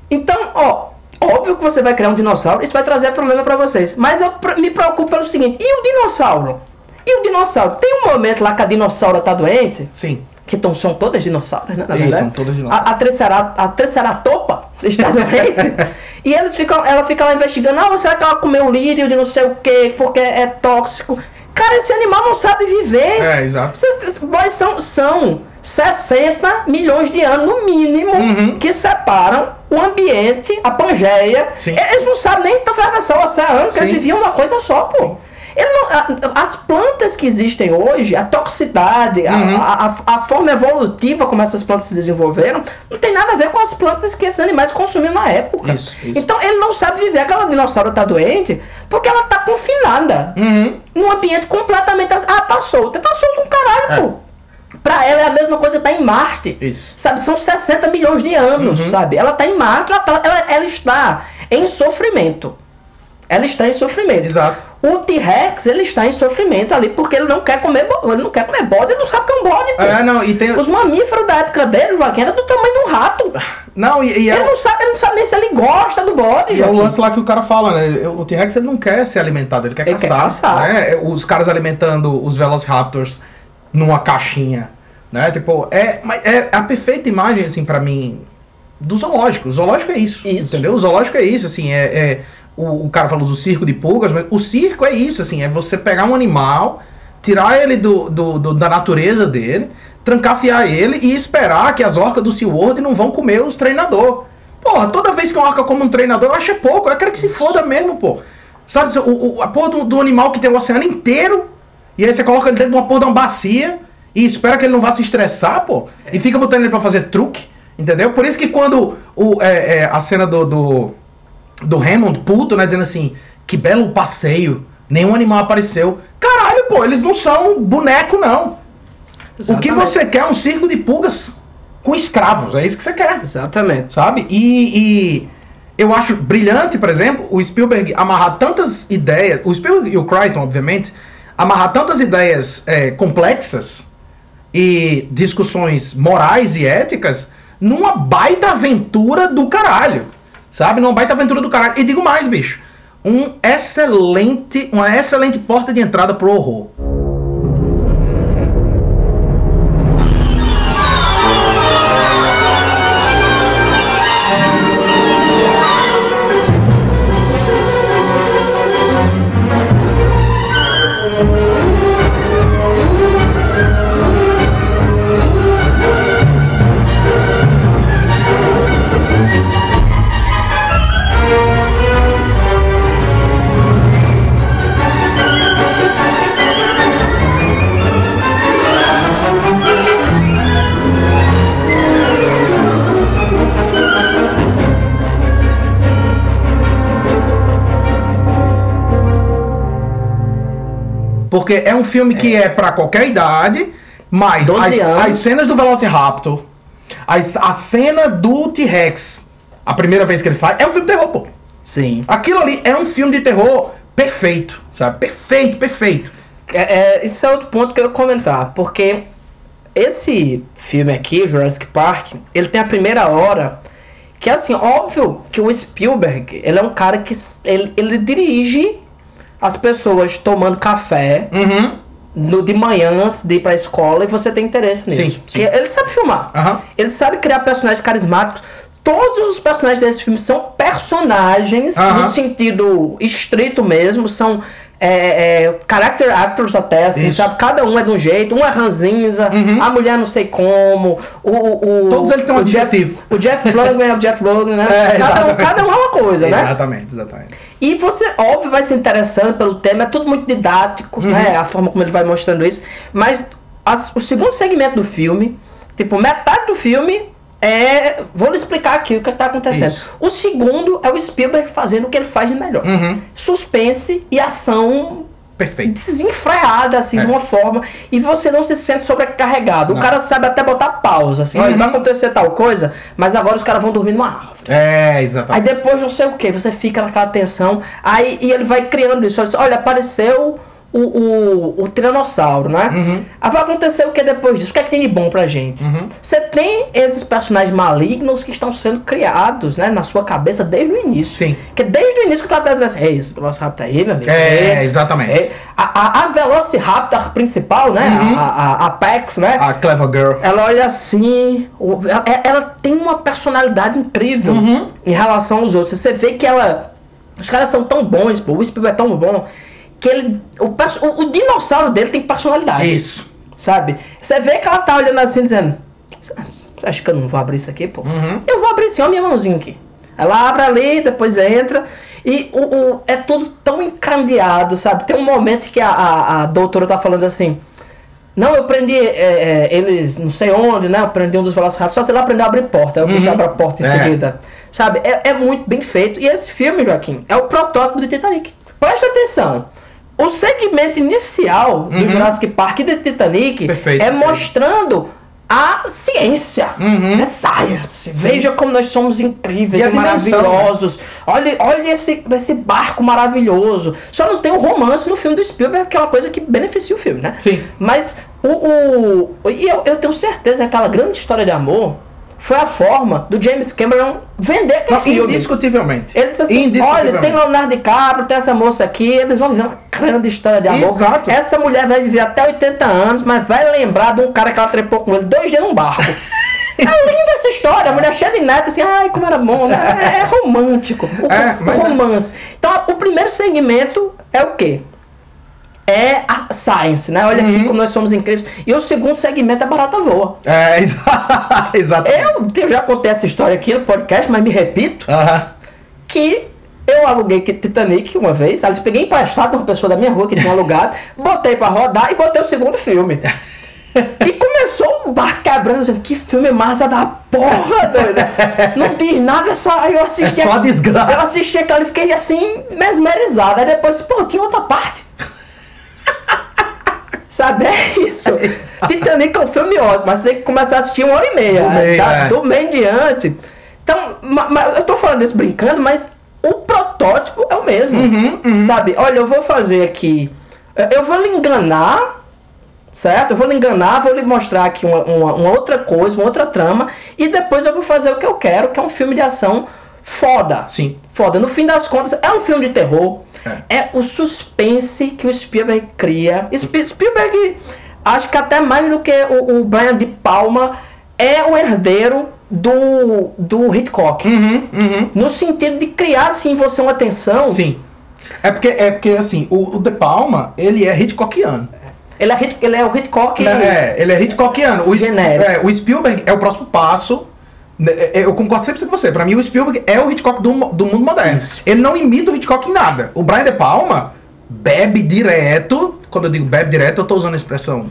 Então, ó, óbvio que você vai criar um dinossauro, isso vai trazer problema pra vocês. Mas eu me preocupo pelo seguinte, e o dinossauro? E o dinossauro? Tem um momento lá que a dinossauro tá doente, Sim. que tão, são todas dinossauros, né? Na Isso, verdade. são todas dinossauros. A, a, triceratopa, a triceratopa está doente. e eles ficam, ela fica lá investigando, ah, será que ela comeu lírio de não sei o que, porque é tóxico. Cara, esse animal não sabe viver. É, exato. Vocês, são, são 60 milhões de anos, no mínimo, Uhum. que separam o ambiente, a Pangeia. Sim. Eles não sabem nem atravessar o oceano, que eles Sim. viviam uma coisa só, pô. Ele não- as plantas que existem hoje, a toxicidade, a- Uhum. a, a- a forma evolutiva como essas plantas se desenvolveram, não tem nada a ver com as plantas que esses animais consumiam na época. Isso, isso. Então ele não sabe viver. Aquela dinossauro tá doente porque ela tá confinada Uhum. num ambiente completamente. Ah, tá solta. Tá solto um caralho, pô. Pra ela é a mesma coisa tá em Marte. Isso. Sabe, são 60 milhões de anos, sabe? Ela tá em Marte, ela, tá- ela- ela está em sofrimento. Ela está em sofrimento. Exato. O T-Rex, ele está em sofrimento ali porque ele não quer comer ele não quer comer bode, ele não sabe o que é um bode, pô. É, não, e tem. Os mamíferos da época dele, Joaquim, era do tamanho de um rato. Não, e, e é, Ele não sabe, ele não sabe nem se ele gosta do bode, e é o Joaquim. lance lá que o cara fala, né? O T-Rex ele não quer ser alimentado, ele quer Ele quer caçar. caçar. Né? Os caras alimentando os Velociraptors numa caixinha. Né? Tipo, é, é a perfeita imagem, assim, pra mim, do zoológico. O zoológico é isso. Isso. Entendeu? O zoológico é isso, assim, é. é- o, o cara falou do circo de pulgas, mas o circo é isso, assim, é você pegar um animal, tirar ele do, do- do- da natureza dele, trancafiar ele e esperar que as orcas do SeaWorld não vão comer os treinador. Porra, toda vez que uma orca come um treinador, eu acho pouco, eu quero que se foda mesmo, pô. Sabe, o, o- a porra do, do animal que tem o oceano inteiro, e aí você coloca ele dentro de uma porra de uma bacia e espera que ele não vá se estressar, pô. E fica botando ele pra fazer truque, entendeu? Por isso que quando o, é, é, a cena do, do, do Hammond puto, né, dizendo assim, que belo passeio, nenhum animal apareceu. Caralho, pô, eles não são boneco, não. O que Exatamente. você quer é um circo de pulgas com escravos, é isso que você quer Exatamente. sabe? E, e eu acho brilhante, por exemplo, o Spielberg amarrar tantas ideias, o Spielberg e o Crichton, obviamente, amarrar tantas ideias é, complexas e discussões morais e éticas numa baita aventura do caralho, sabe? Numa baita aventura do caralho. E digo mais, bicho, um excelente, uma excelente porta de entrada pro horror. Porque é um filme que é pra qualquer idade, mas 12 as, as cenas do Velociraptor, as, a cena do T-Rex, a primeira vez que ele sai, é um filme de terror, pô. Sim. Aquilo ali é um filme de terror perfeito, sabe? Perfeito, perfeito. É, é, isso é outro ponto que eu ia comentar, porque esse filme aqui, Jurassic Park, ele tem a primeira hora que assim, óbvio que o Spielberg, ele é um cara que ele, ele dirige as pessoas tomando café Uhum. no, de manhã antes de ir pra escola e você tem interesse nisso. Sim, sim. ele sabe filmar. Aham. Ele sabe criar personagens carismáticos. Todos os personagens desse filme são personagens Aham. no sentido estrito mesmo, são é, é, character actors até, assim, Isso. sabe? Cada um é de um jeito, um é ranzinza, a mulher não sei como, o... o Todos eles têm um o Jeff, o Jeff é o Jeff Logan, né? É, cada, um, exatamente. cada um é uma coisa, né? Exatamente, exatamente. E você, óbvio, vai se interessando pelo tema, é tudo muito didático, Uhum. né? A forma como ele vai mostrando isso. Mas as- o segundo segmento do filme, tipo, metade do filme é. Vou lhe explicar aqui o que está acontecendo. Isso. O segundo é o Spielberg fazendo o que ele faz de melhor: Uhum. suspense e ação Perfeito. desenfreada, assim, É. de uma forma, e você não se sente sobrecarregado. Não. O cara sabe até botar pausa, assim, olha, Uhum. vai acontecer tal coisa, mas agora os caras vão dormir numa árvore. É, Aí exatamente. depois não sei o que, você fica naquela tensão, aí e ele vai criando isso. Olha, apareceu o, o, o tiranossauro, né? Uhum. Aí vai acontecer o que depois disso? O que é que tem de bom pra gente? Uhum. Você tem esses personagens malignos que estão sendo criados, né, na sua cabeça desde o início. Sim. Que desde o início que o cara tá dizendo assim, "Ei, esse Velociraptor aí, meu amigo. É, exatamente. é." a, a, a Velociraptor principal, né? Uhum. A, a, a Apex, né? A Clever Girl. Ela olha assim, ela, ela tem uma personalidade incrível Uhum. em relação aos outros. Você vê que ela. Os caras são tão bons, pô, o Spielberg é tão bom, que ele. O, o, o dinossauro dele tem personalidade. Isso. Sabe? Você vê que ela tá olhando assim, dizendo. Você acha que eu não vou abrir isso aqui, pô? Uhum. Eu vou abrir sim, ó, minha mãozinha aqui. Ela abre ali, depois entra. E o, o- é tudo tão encandeado, sabe? Tem um momento que a, a, a doutora tá falando assim. Não, eu prendi é, é, eles não sei onde, né? Eu prendi um dos Velociraptors, só sei lá aprender a abrir porta. Bicho Uhum. abre a porta em É. seguida. Sabe? É, é muito bem feito. E esse filme, Joaquim, é o protótipo de Titanic. Presta atenção. O segmento inicial do Jurassic Park e de Titanic Uhum. Perfeito, é perfeito. mostrando a ciência. Uhum. É science. Veja como nós somos incríveis E e, maravilhosos. Olha, olha esse, esse barco maravilhoso. Só não tem o romance no filme do Spielberg, que é uma coisa que beneficia o filme, né? Sim. Mas o. o e eu, eu tenho certeza que aquela grande história de amor foi a forma do James Cameron vender aquele Não, filme. indiscutivelmente. Ele disse assim, olha, tem Leonardo DiCaprio, tem essa moça aqui, eles vão viver uma grande história de amor. Exato. Essa mulher vai viver até 80 anos, mas vai lembrar de um cara que ela trepou com ele dois dias num barco. É linda essa história, a mulher cheia de neto, assim, ai, como era bom, né? É, romântico. O, É, mas é. romance. Então, o primeiro segmento é o quê? É a science, né? Olha Uhum. aqui como nós somos incríveis. E o segundo segmento é barata voa. É, exa- exatamente. Eu, eu já contei essa história aqui no podcast, mas me repito Aham. que eu aluguei Titanic uma vez, aliás, peguei emprestado uma pessoa da minha rua que tinha alugado, botei pra rodar e botei o segundo filme. E começou o bar quebrando, dizendo, que filme massa da porra, doida. Não diz nada, só aí eu assisti. É só a desgraça. Eu assisti aquela e fiquei assim, mesmerizado. Aí depois, pô, tinha outra parte. Sabe, é isso. Titanic é um filme ótimo, mas tem que começar a assistir uma hora e meia. Do meio, Tá? é. Do meio em diante. Então, ma- ma- eu tô falando isso brincando, mas o protótipo é o mesmo. Uhum, Sabe, olha, eu vou fazer aqui. eu- Eu vou lhe enganar, certo? Eu vou lhe enganar, vou lhe mostrar aqui uma, uma- uma outra coisa, uma outra trama, e depois eu vou fazer o que eu quero, que é um filme de ação foda. Sim. Foda. No fim das contas, é um filme de terror. É, o suspense que o Spielberg cria. Sp- Spielberg, acho que até mais do que o, o Brian de Palma, é o herdeiro do, do Hitchcock. Uhum, uhum. No sentido de criar, assim, em você uma tensão. Sim. É porque, é porque assim, o, o De Palma, ele é Hitchcockiano. Ele é, ele é o Hitchcock. É, ele é Hitchcockiano. O, é, o Spielberg é o próximo passo. Né, é, Eu concordo sempre com você. Pra mim, o Spielberg é o Hitchcock do, do mundo moderno. Isso. Ele não imita o Hitchcock em nada. O Brian De Palma bebe direto. Quando eu digo bebe direto, eu tô usando a expressão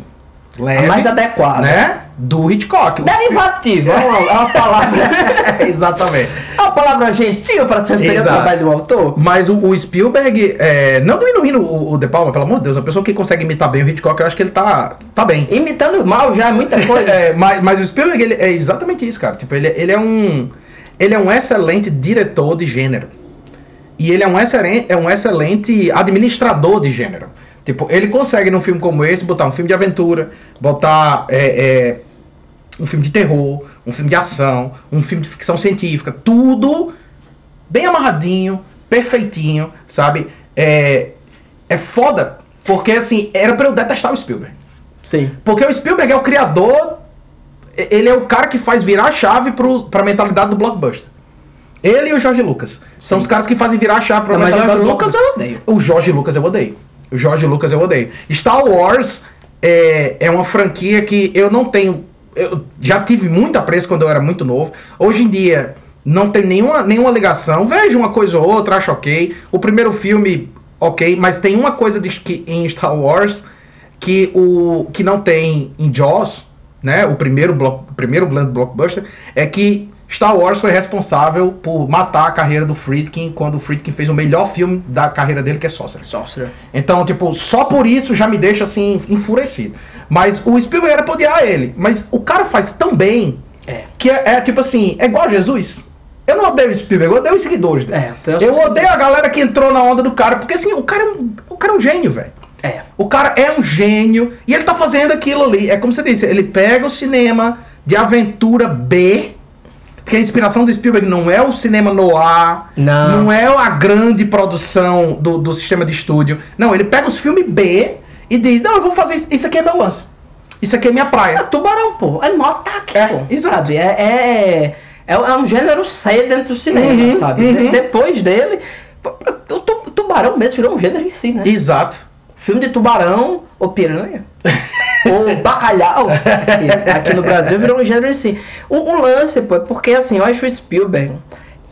leve. Mais adequada. Né? Do Hitchcock. O Derivativo, é uma, é uma palavra. Exatamente. é uma palavra gentil para se referir ao trabalho do autor. Mas o, o Spielberg, é, não diminuindo o, o De Palma, pelo amor de Deus, uma pessoa que consegue imitar bem o Hitchcock, eu acho que ele tá, tá bem. Imitando mal já é muita coisa. É, mas, mas o Spielberg ele é exatamente isso, cara. Tipo, ele, ele é um ele é um excelente diretor de gênero. E ele é um excelente, é um excelente administrador de gênero. Tipo, ele consegue num filme como esse botar um filme de aventura, botar é, é, um filme de terror, um filme de ação, um filme de ficção científica, tudo bem amarradinho, perfeitinho, sabe? É, é foda, porque assim, era pra eu detestar o Spielberg. Sim. Porque o Spielberg é o criador, ele é o cara que faz virar a chave pro, pra mentalidade do blockbuster. Ele e o Jorge Lucas. São os caras que fazem virar a chave pra Não, mas mentalidade do Lucas blockbuster. eu odeio. O Jorge Lucas eu odeio. O Jorge Lucas eu odeio. Star Wars é, é uma franquia que eu não tenho. Eu já tive muito apreço quando eu era muito novo. Hoje em dia não tem nenhuma, nenhuma ligação. Vejo uma coisa ou outra, acho ok. O primeiro filme, ok, mas tem uma coisa de, que, em Star Wars que, o, que não tem em Jaws, né, o primeiro, block, primeiro grande blockbuster, é que Star Wars foi responsável por matar a carreira do Friedkin quando o Friedkin fez o melhor filme da carreira dele, que é Sorcerer. Sorcerer. Então, tipo, só por isso já me deixa assim enfurecido. Mas o Spielberg era pra odiar ele. Mas o cara faz tão bem É. que é, é, tipo assim, é igual a Jesus. Eu não odeio o Spielberg, eu odeio os seguidores dele. É, eu eu sou odeio a galera que entrou na onda do cara, porque assim, o cara é um, o cara é um gênio, velho. É. O cara é um gênio e ele tá fazendo aquilo ali. É como você disse, ele pega o cinema de aventura B, porque a inspiração do Spielberg não é o cinema noir, Não. não é a grande produção do, do sistema de estúdio. Não, ele pega os filmes B e diz: Não, eu vou fazer isso, isso aqui é meu lance. Isso aqui é minha É praia. tubarão, pô. É mó ataque, É, pô. exato. Sabe? É, é, é, é um gênero C dentro do cinema, Uhum, sabe? uhum. De- depois dele, o tu- tubarão mesmo virou um gênero em si, né? Exato. Filme de tubarão ou piranha. ou bacalhau. Aqui, no Brasil virou um gênero si. O, o lance, pô, é porque assim, eu acho o Spielberg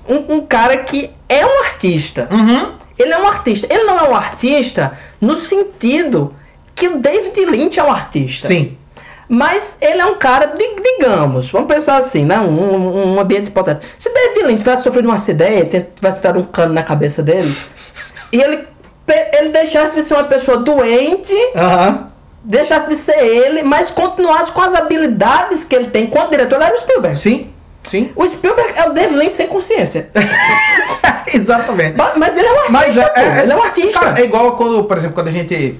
um, um cara que é um artista. Uhum. Ele é um artista. Ele não é um artista no sentido que o David Lynch é um artista. Sim. Mas ele é um cara, digamos, vamos pensar assim, né? Um, um- ambiente hipotético. Se David Lynch tivesse sofrido um acidente, tivesse dado um cano na cabeça dele, e ele, ele deixasse de ser uma pessoa doente, Aham. Deixasse de ser ele, mas continuasse com as habilidades que ele tem enquanto diretor, era o Spielberg. Sim. Sim. O Spielberg é o David Lynch sem consciência. Exatamente. mas, ele é um artista, Mas é, é, ele é um artista. Cara, é igual quando, por exemplo, quando a gente.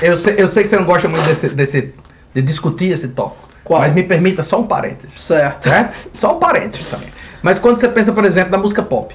Eu sei, eu sei que você não gosta muito desse, desse- de discutir esse tópico. Qual? Mas me permita só um parênteses. Certo. Certo? Só um parênteses também. Mas quando você pensa, por exemplo, na música pop.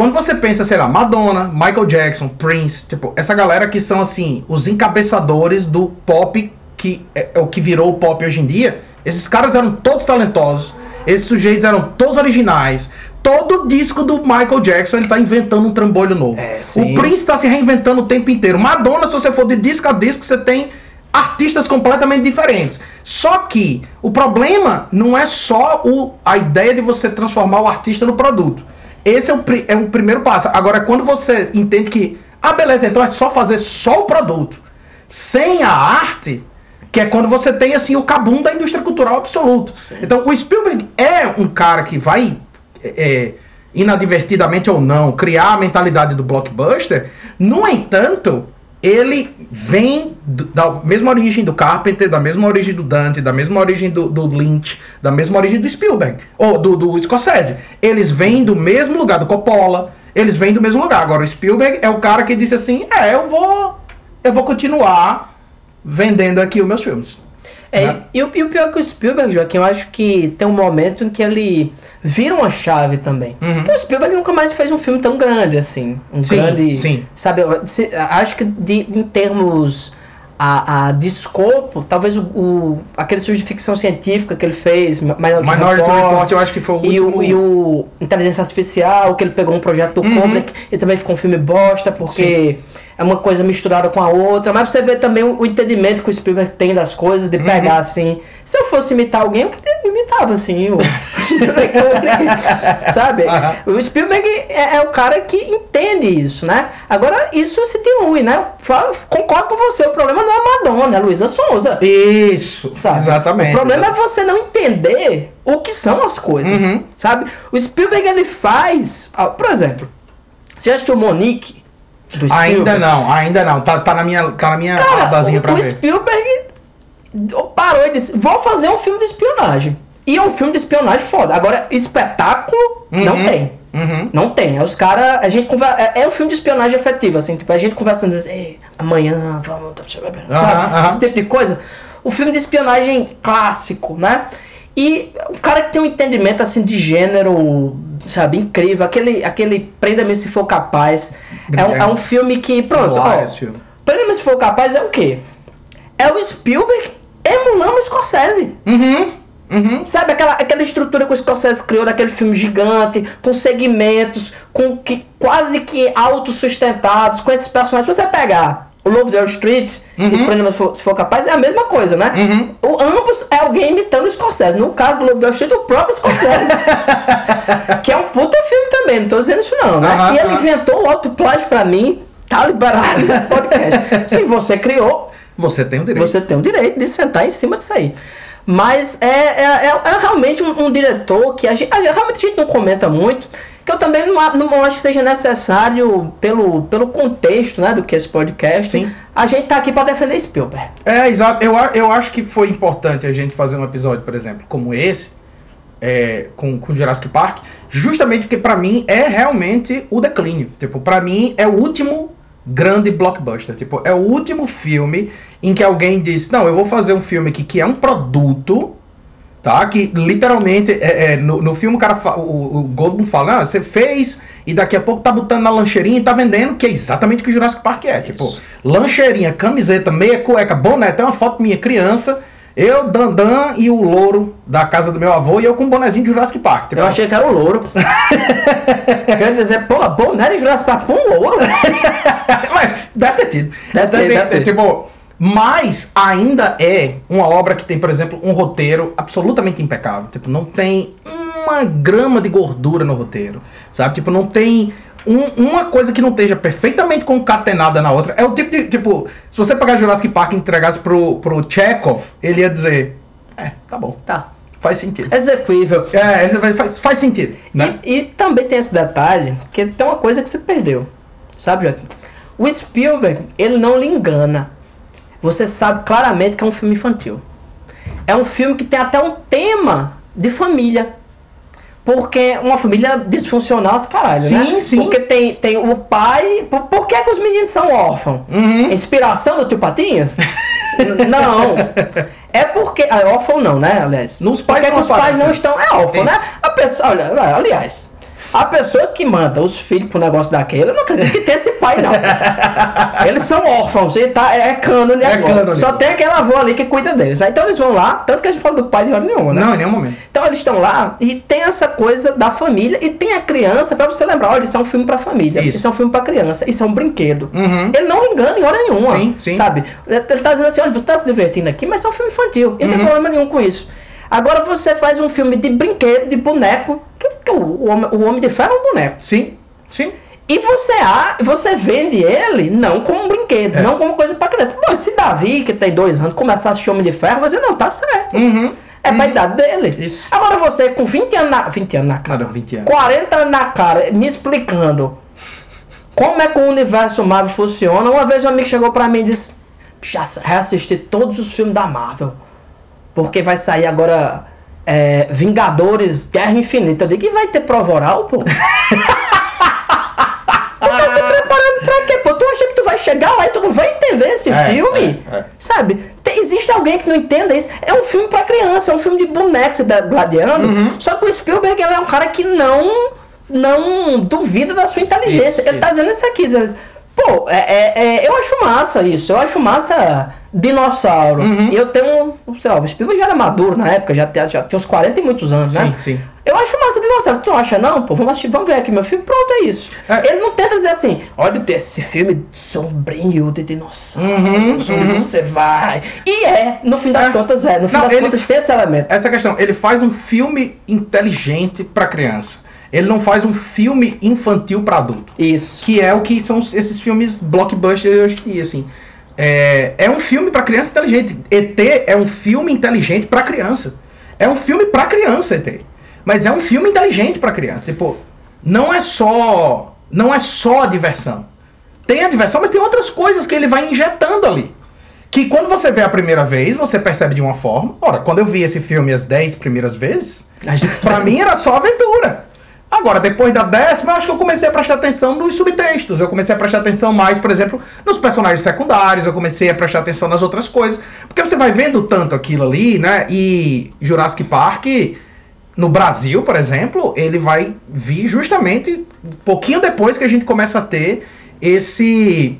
Quando você pensa, sei lá, Madonna, Michael Jackson, Prince, tipo, essa galera que são assim, os encabeçadores do pop que é, é o que virou o pop hoje em dia, esses caras eram todos talentosos, esses sujeitos eram todos originais. Todo disco do Michael Jackson ele tá inventando um trambolho novo. É, sim. o Prince tá se reinventando o tempo inteiro. Madonna, se você for de disco a disco, você tem artistas completamente diferentes. Só que o problema não é só o, a ideia de você transformar o artista no produto. Esse é, o, é um primeiro passo. Agora, quando você entende que, ah, beleza, então é só fazer só o produto, sem a arte, que é quando você tem assim o cabum da indústria cultural absoluto. Então, o Spielberg é um cara que vai é, inadvertidamente ou não, criar a mentalidade do blockbuster. No entanto, ele vem do- da mesma origem do Carpenter, da mesma origem do Dante, da mesma origem do, do Lynch, da mesma origem do Spielberg, ou do, do Scorsese. Eles vêm do mesmo lugar, do Coppola, eles vêm do mesmo lugar. Agora, o Spielberg é o cara que disse assim, é, eu vou, eu vou continuar vendendo aqui os meus filmes. É, e, o, e o pior é que o Spielberg, Joaquim, eu acho que tem um momento em que ele vira uma chave também. Uhum. Porque o Spielberg nunca mais fez um filme tão grande assim. Um Sim, grande. sim. Sabe, se- acho que de- em termos a, a de escopo, talvez o, o- aquele filme de ficção científica que ele fez, Mi- Minority, Minority Report, eu acho que foi o e último. o, e o Inteligência Artificial, que ele pegou um projeto do Uhum. Kubrick e também ficou um filme bosta, porque é uma coisa misturada com a outra. Mas pra você ver também o, o entendimento que o Spielberg tem das coisas, de pegar Uhum. assim. Se eu fosse imitar alguém, eu que- imitava assim. O... Sabe? Aham. O Spielberg é, é o cara que entende isso, né? Agora, isso se dilui, né? Fala- concordo com você, o problema não é Madonna, é Luísa Souza. Isso, Sabe? exatamente. O problema é você não entender o que são as coisas. Uhum. Sabe? O Spielberg ele faz. Por exemplo, você assistiu Monique? Do Ainda não, ainda não. Tá, tá na minha, tá na minha Cara, abazinha o, pra o ver. Spielberg parou e disse: Vou fazer um filme de espionagem. E é um filme de espionagem foda. Agora, espetáculo não Uhum. tem. Uhum. Não tem. É os caras. A gente conversa. É, é um filme de espionagem efetivo, assim. Tipo, a gente conversando. "Ei, amanhã, vamos. Sabe? aham. Esse tipo de coisa. O filme de espionagem clássico, né? E o cara que tem um entendimento assim de gênero, sabe, incrível. Aquele, aquele Prenda-me se for capaz. É um, é um filme que. Pronto, ó. Prenda-me se for capaz é o quê? É o Spielberg emulando o Scorsese. Uhum. Uhum. Sabe aquela, aquela estrutura que o Scorsese criou daquele filme gigante, com segmentos, com que quase que autossustentados, com esses personagens. Se você pegar o Lobo de Wall Street e Prenda-me se for, se for capaz, é a mesma coisa, né? Uhum. O, ambos é alguém imitando o Scorsese. No caso do Lobo de Wall Street, o próprio Scorsese. que é um puta filme também, não tô dizendo isso não, né? Aham, e ele inventou o autoplágio pra mim, tá liberado nesse podcast. Se você criou, Você tem o direito. você tem o direito de sentar em cima disso aí. Mas é, é, é, é realmente um, um diretor que a gente, a gente- realmente a gente não comenta muito. Que eu também não, não acho que seja necessário, pelo, pelo contexto né, do que esse podcast, Sim. a gente tá aqui pra defender Spielberg. É, exato. Eu, eu acho que foi importante a gente fazer um episódio, por exemplo, como esse, é, com, com Jurassic Park, justamente porque pra mim é realmente o declínio. Tipo, pra mim é o último grande blockbuster. Tipo, é o último filme em que alguém diz, não, eu vou fazer um filme aqui que é um produto, tá? Que literalmente, é, é, no, no filme o cara, fa- o, o Goldblum fala, ah, você fez e daqui a pouco tá botando na lancheirinha e tá vendendo, que é exatamente o que o Jurassic Park é. Tipo, lancheirinha, camiseta, meia cueca, boné, tem uma foto minha criança, eu, Dandan e o louro da casa do meu avô e eu com um bonezinho de Jurassic Park. Tipo, Eu achei que era o louro. Quer dizer, pô, bom, né? De Jurassic Park com um louro. Mas deve ter tido. Deve ter, deve ter. Tipo, mas ainda é uma obra que tem, por exemplo, um roteiro absolutamente impecável. Tipo, não tem uma grama de gordura no roteiro. Sabe? Tipo, não tem um- uma coisa que não esteja perfeitamente concatenada na outra. É o tipo de. Tipo, se você pegar Jurassic Park e entregasse pro, pro Chekhov, ele ia dizer: É, tá bom. Tá. Faz sentido. Execuível. É, faz, faz sentido. Né? E, e também tem esse detalhe, que tem uma coisa que se perdeu. Sabe, Joaquim? O Spielberg, ele não lhe engana. Você sabe claramente que é um filme infantil. É um filme que tem até um tema de família. Porque uma família disfuncional, esse caralho, Sim, né? sim. Porque tem, tem o pai. Por, por que, que os meninos são órfãos? Uhum. Inspiração do tio Patinhas? Não. É porque. Ah, órfão não, né, aliás? Nos pais porque não os pais não estão. É órfão, né? A pessoa. Olha, aliás. A pessoa que manda os filhos pro negócio daquele, eu não acredito que tenha esse pai, não. eles são órfãos, e tá, é cânone É agora. cânone. Só tem aquele avô ali que cuida deles, né? Então eles vão lá, tanto que a gente fala do pai de hora nenhuma, né? Não, em nenhum momento. Então eles estão lá e tem essa coisa da família e tem a criança pra você lembrar, olha, isso é um filme pra família, Isso. isso, é um filme pra criança, isso é um brinquedo. Uhum. Ele não engana em hora nenhuma, Sim, sim. sabe? Ele tá dizendo assim, olha, você tá se divertindo aqui, mas é um filme infantil, e não Uhum. tem problema nenhum com isso. Agora você faz um filme de brinquedo, de boneco, que, que o, o homem, de Ferro é um boneco. Sim, sim. E você, a, você vende ele não como um brinquedo, É. não como coisa pra criança. Pô, se Davi, que tem dois anos, começar a assistir Homem de Ferro, vai dizer, não, tá certo. Uhum. É pra idade dele. Isso. Agora você, com 20 anos na, 20 anos na cara, Cara, 20 anos. 40 anos na cara, me explicando como é que o universo Marvel funciona. Uma vez um amigo chegou pra mim e disse: Já reassisti todos os filmes da Marvel. Porque vai sair agora é, Vingadores Guerra Infinita. Eu digo: E vai ter prova oral, pô? Tu tá se preparando pra quê, pô? Tu acha que tu vai chegar lá e tu não vai entender esse É, filme? é, é. Sabe? Tem- existe alguém que não entenda isso. É um filme pra criança, é um filme de bonecos da- gladiando. Uhum. Só que o Spielberg ele é um cara que não não duvida da sua inteligência. Isso, ele tá isso. dizendo isso aqui. dizendo, Pô, é, é- é- eu acho massa isso. Eu acho massa dinossauro. Uhum. Eu tenho, sei lá, o Spielberg já era maduro na época, já tem, já tem uns 40 e muitos anos, né? Sim, sim. Eu acho massa dinossauro. Tu não acha não? Pô, vamos assistir, vamos ver aqui meu filme. Pronto, é isso. É. Ele não tenta dizer assim, olha esse filme sombrio de dinossauro, Uhum, onde uhum. você vai. E é, no fim das É. contas é. No fim Não, das ele- contas tem esse elemento. Essa questão, ele faz um filme inteligente pra criança. Ele não faz um filme infantil pra adulto. Isso. Que é o que são esses filmes blockbusters hoje em dia, assim. É, é um filme pra criança inteligente. ET é um filme inteligente pra criança. É um filme pra criança, ET. Mas é um filme inteligente pra criança. Tipo, não é só. Não é só a diversão. Tem a diversão, mas tem outras coisas que ele vai injetando ali. Que quando você vê a primeira vez, você percebe de uma forma. Ora, quando eu vi esse filme as 10 primeiras vezes, pra mim era só aventura. Agora, depois da décima, acho que eu comecei a prestar atenção nos subtextos. Eu comecei a prestar atenção mais, por exemplo, nos personagens secundários. Eu comecei a prestar atenção nas outras coisas. Porque você vai vendo tanto aquilo ali, né? E Jurassic Park, no Brasil, por exemplo, ele vai vir justamente um pouquinho depois que a gente começa a ter esse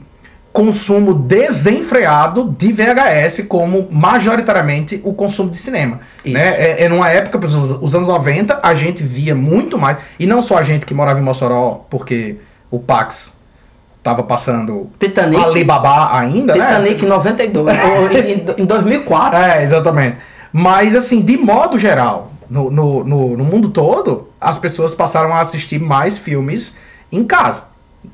consumo desenfreado de VHS como majoritariamente o consumo de cinema. Isso. Né? É, é numa época, os, os anos 90, a gente via muito mais, e não só a gente que morava em Mossoró, porque o Pax tava passando Titanic. Alibaba ainda, né? Titanic em 92. ou em, em 2004. É, exatamente. Mas, assim, de modo geral, no, no, no, no mundo todo, as pessoas passaram a assistir mais filmes em casa.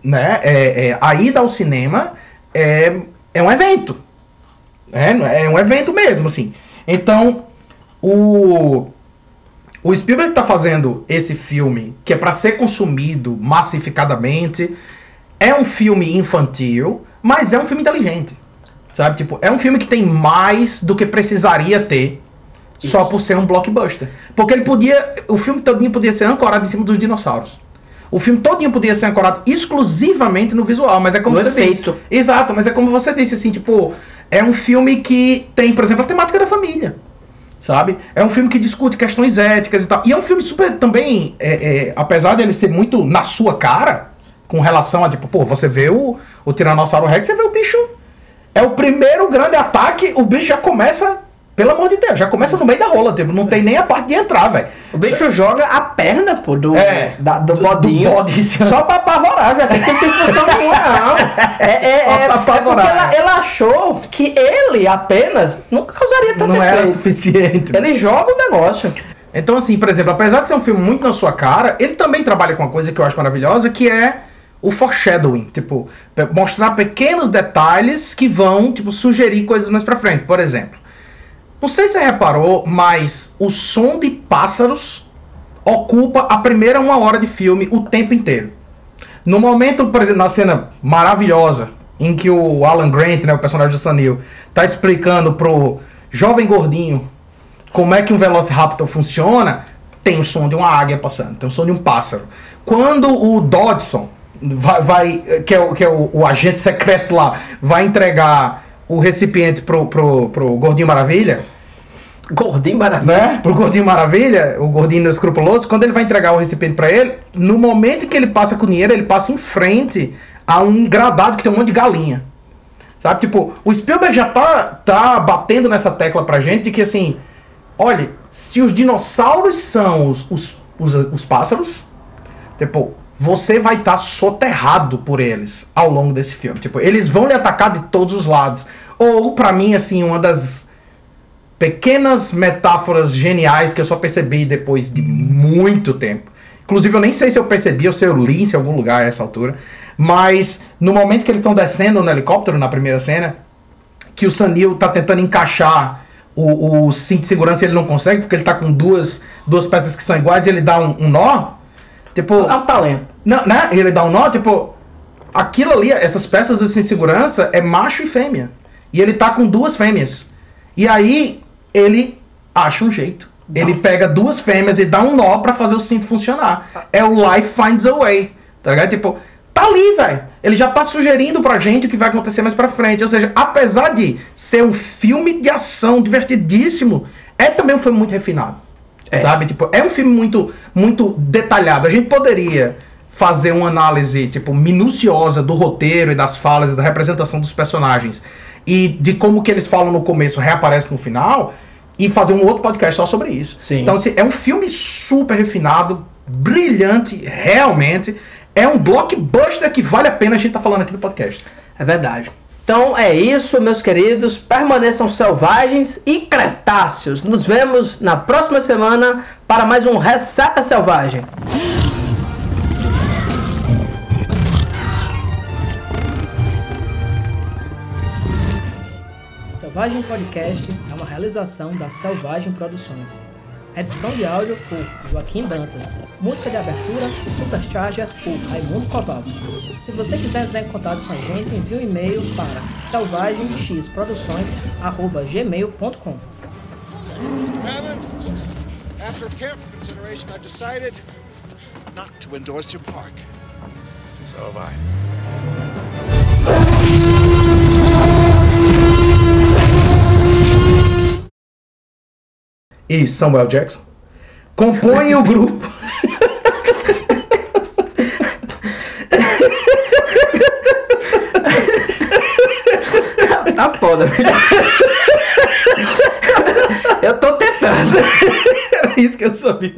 Né? É, é, a ida ao cinema é, é um evento. É, é um evento mesmo, assim. Então, o o Spielberg tá fazendo esse filme que é pra ser consumido massificadamente. É um filme infantil, mas é um filme inteligente. Sabe? Tipo, é um filme que tem mais do que precisaria ter só por ser um blockbuster. Porque ele podia, o filme todinho podia ser ancorado em cima dos dinossauros. O filme todinho podia ser ancorado exclusivamente no visual, mas é como No você efeito. disse. Exato, mas é como você disse assim, tipo, é um filme que tem, por exemplo, a temática da família. Sabe? É um filme que discute questões éticas e tal. E é um filme super também, é, é, apesar dele ser muito na sua cara, com relação a, tipo, pô, você vê o, o Tiranossauro Rex, você vê o bicho. É o primeiro grande ataque, o bicho já começa, pelo amor de Deus, já começa no meio da rola, tipo, não tem nem a parte de entrar, velho. O bicho joga a perna, pô, do, É, da- do, do- bodinho. do só pra apavorar, velho. Porque não tem função nenhuma, não. É, é, é, pra é porque apavorar. ela, ela achou que ele apenas não causaria tanto Não era efeito. suficiente. Ele joga o negócio. Então, assim, por exemplo, apesar de ser um filme muito na sua cara, ele também trabalha com uma coisa que eu acho maravilhosa, que é o foreshadowing. Tipo, mostrar pequenos detalhes que vão, tipo, sugerir coisas mais pra frente. Por exemplo, não sei se você reparou, mas o som de pássaros ocupa a primeira uma hora de filme o tempo inteiro. No momento, por exemplo, na cena maravilhosa em que o Alan Grant, né, o personagem do Sanil, tá explicando pro jovem gordinho como é que um Velociraptor funciona, tem o som de uma águia passando, tem o som de um pássaro. Quando o Dodson vai, vai que é, o, que é o, o agente secreto lá, vai entregar o recipiente pro, pro, pro Gordinho Maravilha, Gordinho maravilhoso. né? Pro Gordinho Maravilha, o Gordinho escrupuloso, quando ele vai entregar o recipiente pra ele, no momento que ele passa com o dinheiro, ele passa em frente a um gradado que tem um monte de galinha. Sabe? Tipo, o Spielberg já tá, tá batendo nessa tecla pra gente de que assim, olha, se os dinossauros são os, os, os, os pássaros, tipo, você vai estar soterrado por eles ao longo desse filme. Tipo, eles vão lhe atacar de todos os lados. Ou, pra mim, assim, uma das pequenas metáforas geniais que eu só percebi depois de muito tempo. Inclusive, eu nem sei se eu percebi ou se eu li em algum lugar a essa altura. Mas no momento que eles estão descendo no helicóptero, na primeira cena, que o Sanil tá tentando encaixar o, o cinto de segurança ele não consegue, porque ele tá com duas, duas peças que são iguais e ele dá um, um nó. Tipo. É um talento. Não, né? Ele dá um nó, tipo. Aquilo ali, essas peças do de segurança é macho e fêmea. E ele tá com duas fêmeas. E aí, ele acha um jeito. Ele pega duas fêmeas e dá um nó pra fazer o cinto funcionar. É o Life Finds a Way. Tá ligado? Tipo, tá ali, velho. Ele já tá sugerindo pra gente o que vai acontecer mais pra frente. Ou seja, apesar de ser um filme de ação divertidíssimo, é também um filme muito refinado. Sabe? Tipo, é um filme muito, muito detalhado. A gente poderia fazer uma análise, tipo, minuciosa do roteiro e das falas e da representação dos personagens e de como que eles falam no começo reaparece no final e fazer um outro podcast só sobre isso. Sim. Então, assim, é um filme super refinado, brilhante, realmente. É um blockbuster que vale a pena a gente estar falando aqui no podcast. É verdade. Então é isso, meus queridos. Permaneçam selvagens e cretáceos. Nos vemos na próxima semana para mais um Ressaca Selvagem. Selvagem Podcast é uma realização da Selvagem Produções. Edição de áudio por Joaquim Dantas. Música de abertura Supercharger por Raimundo Kowalski. Se você quiser entrar em contato com a gente, envie um e-mail para selvagemxproduções@gmail.com. Hammond, after careful consideration, I've decided not to endorse your park. So have I. E Samuel Jackson compõem o grupo. Tá foda, velho. Eu tô tentando. Era isso que eu sabia.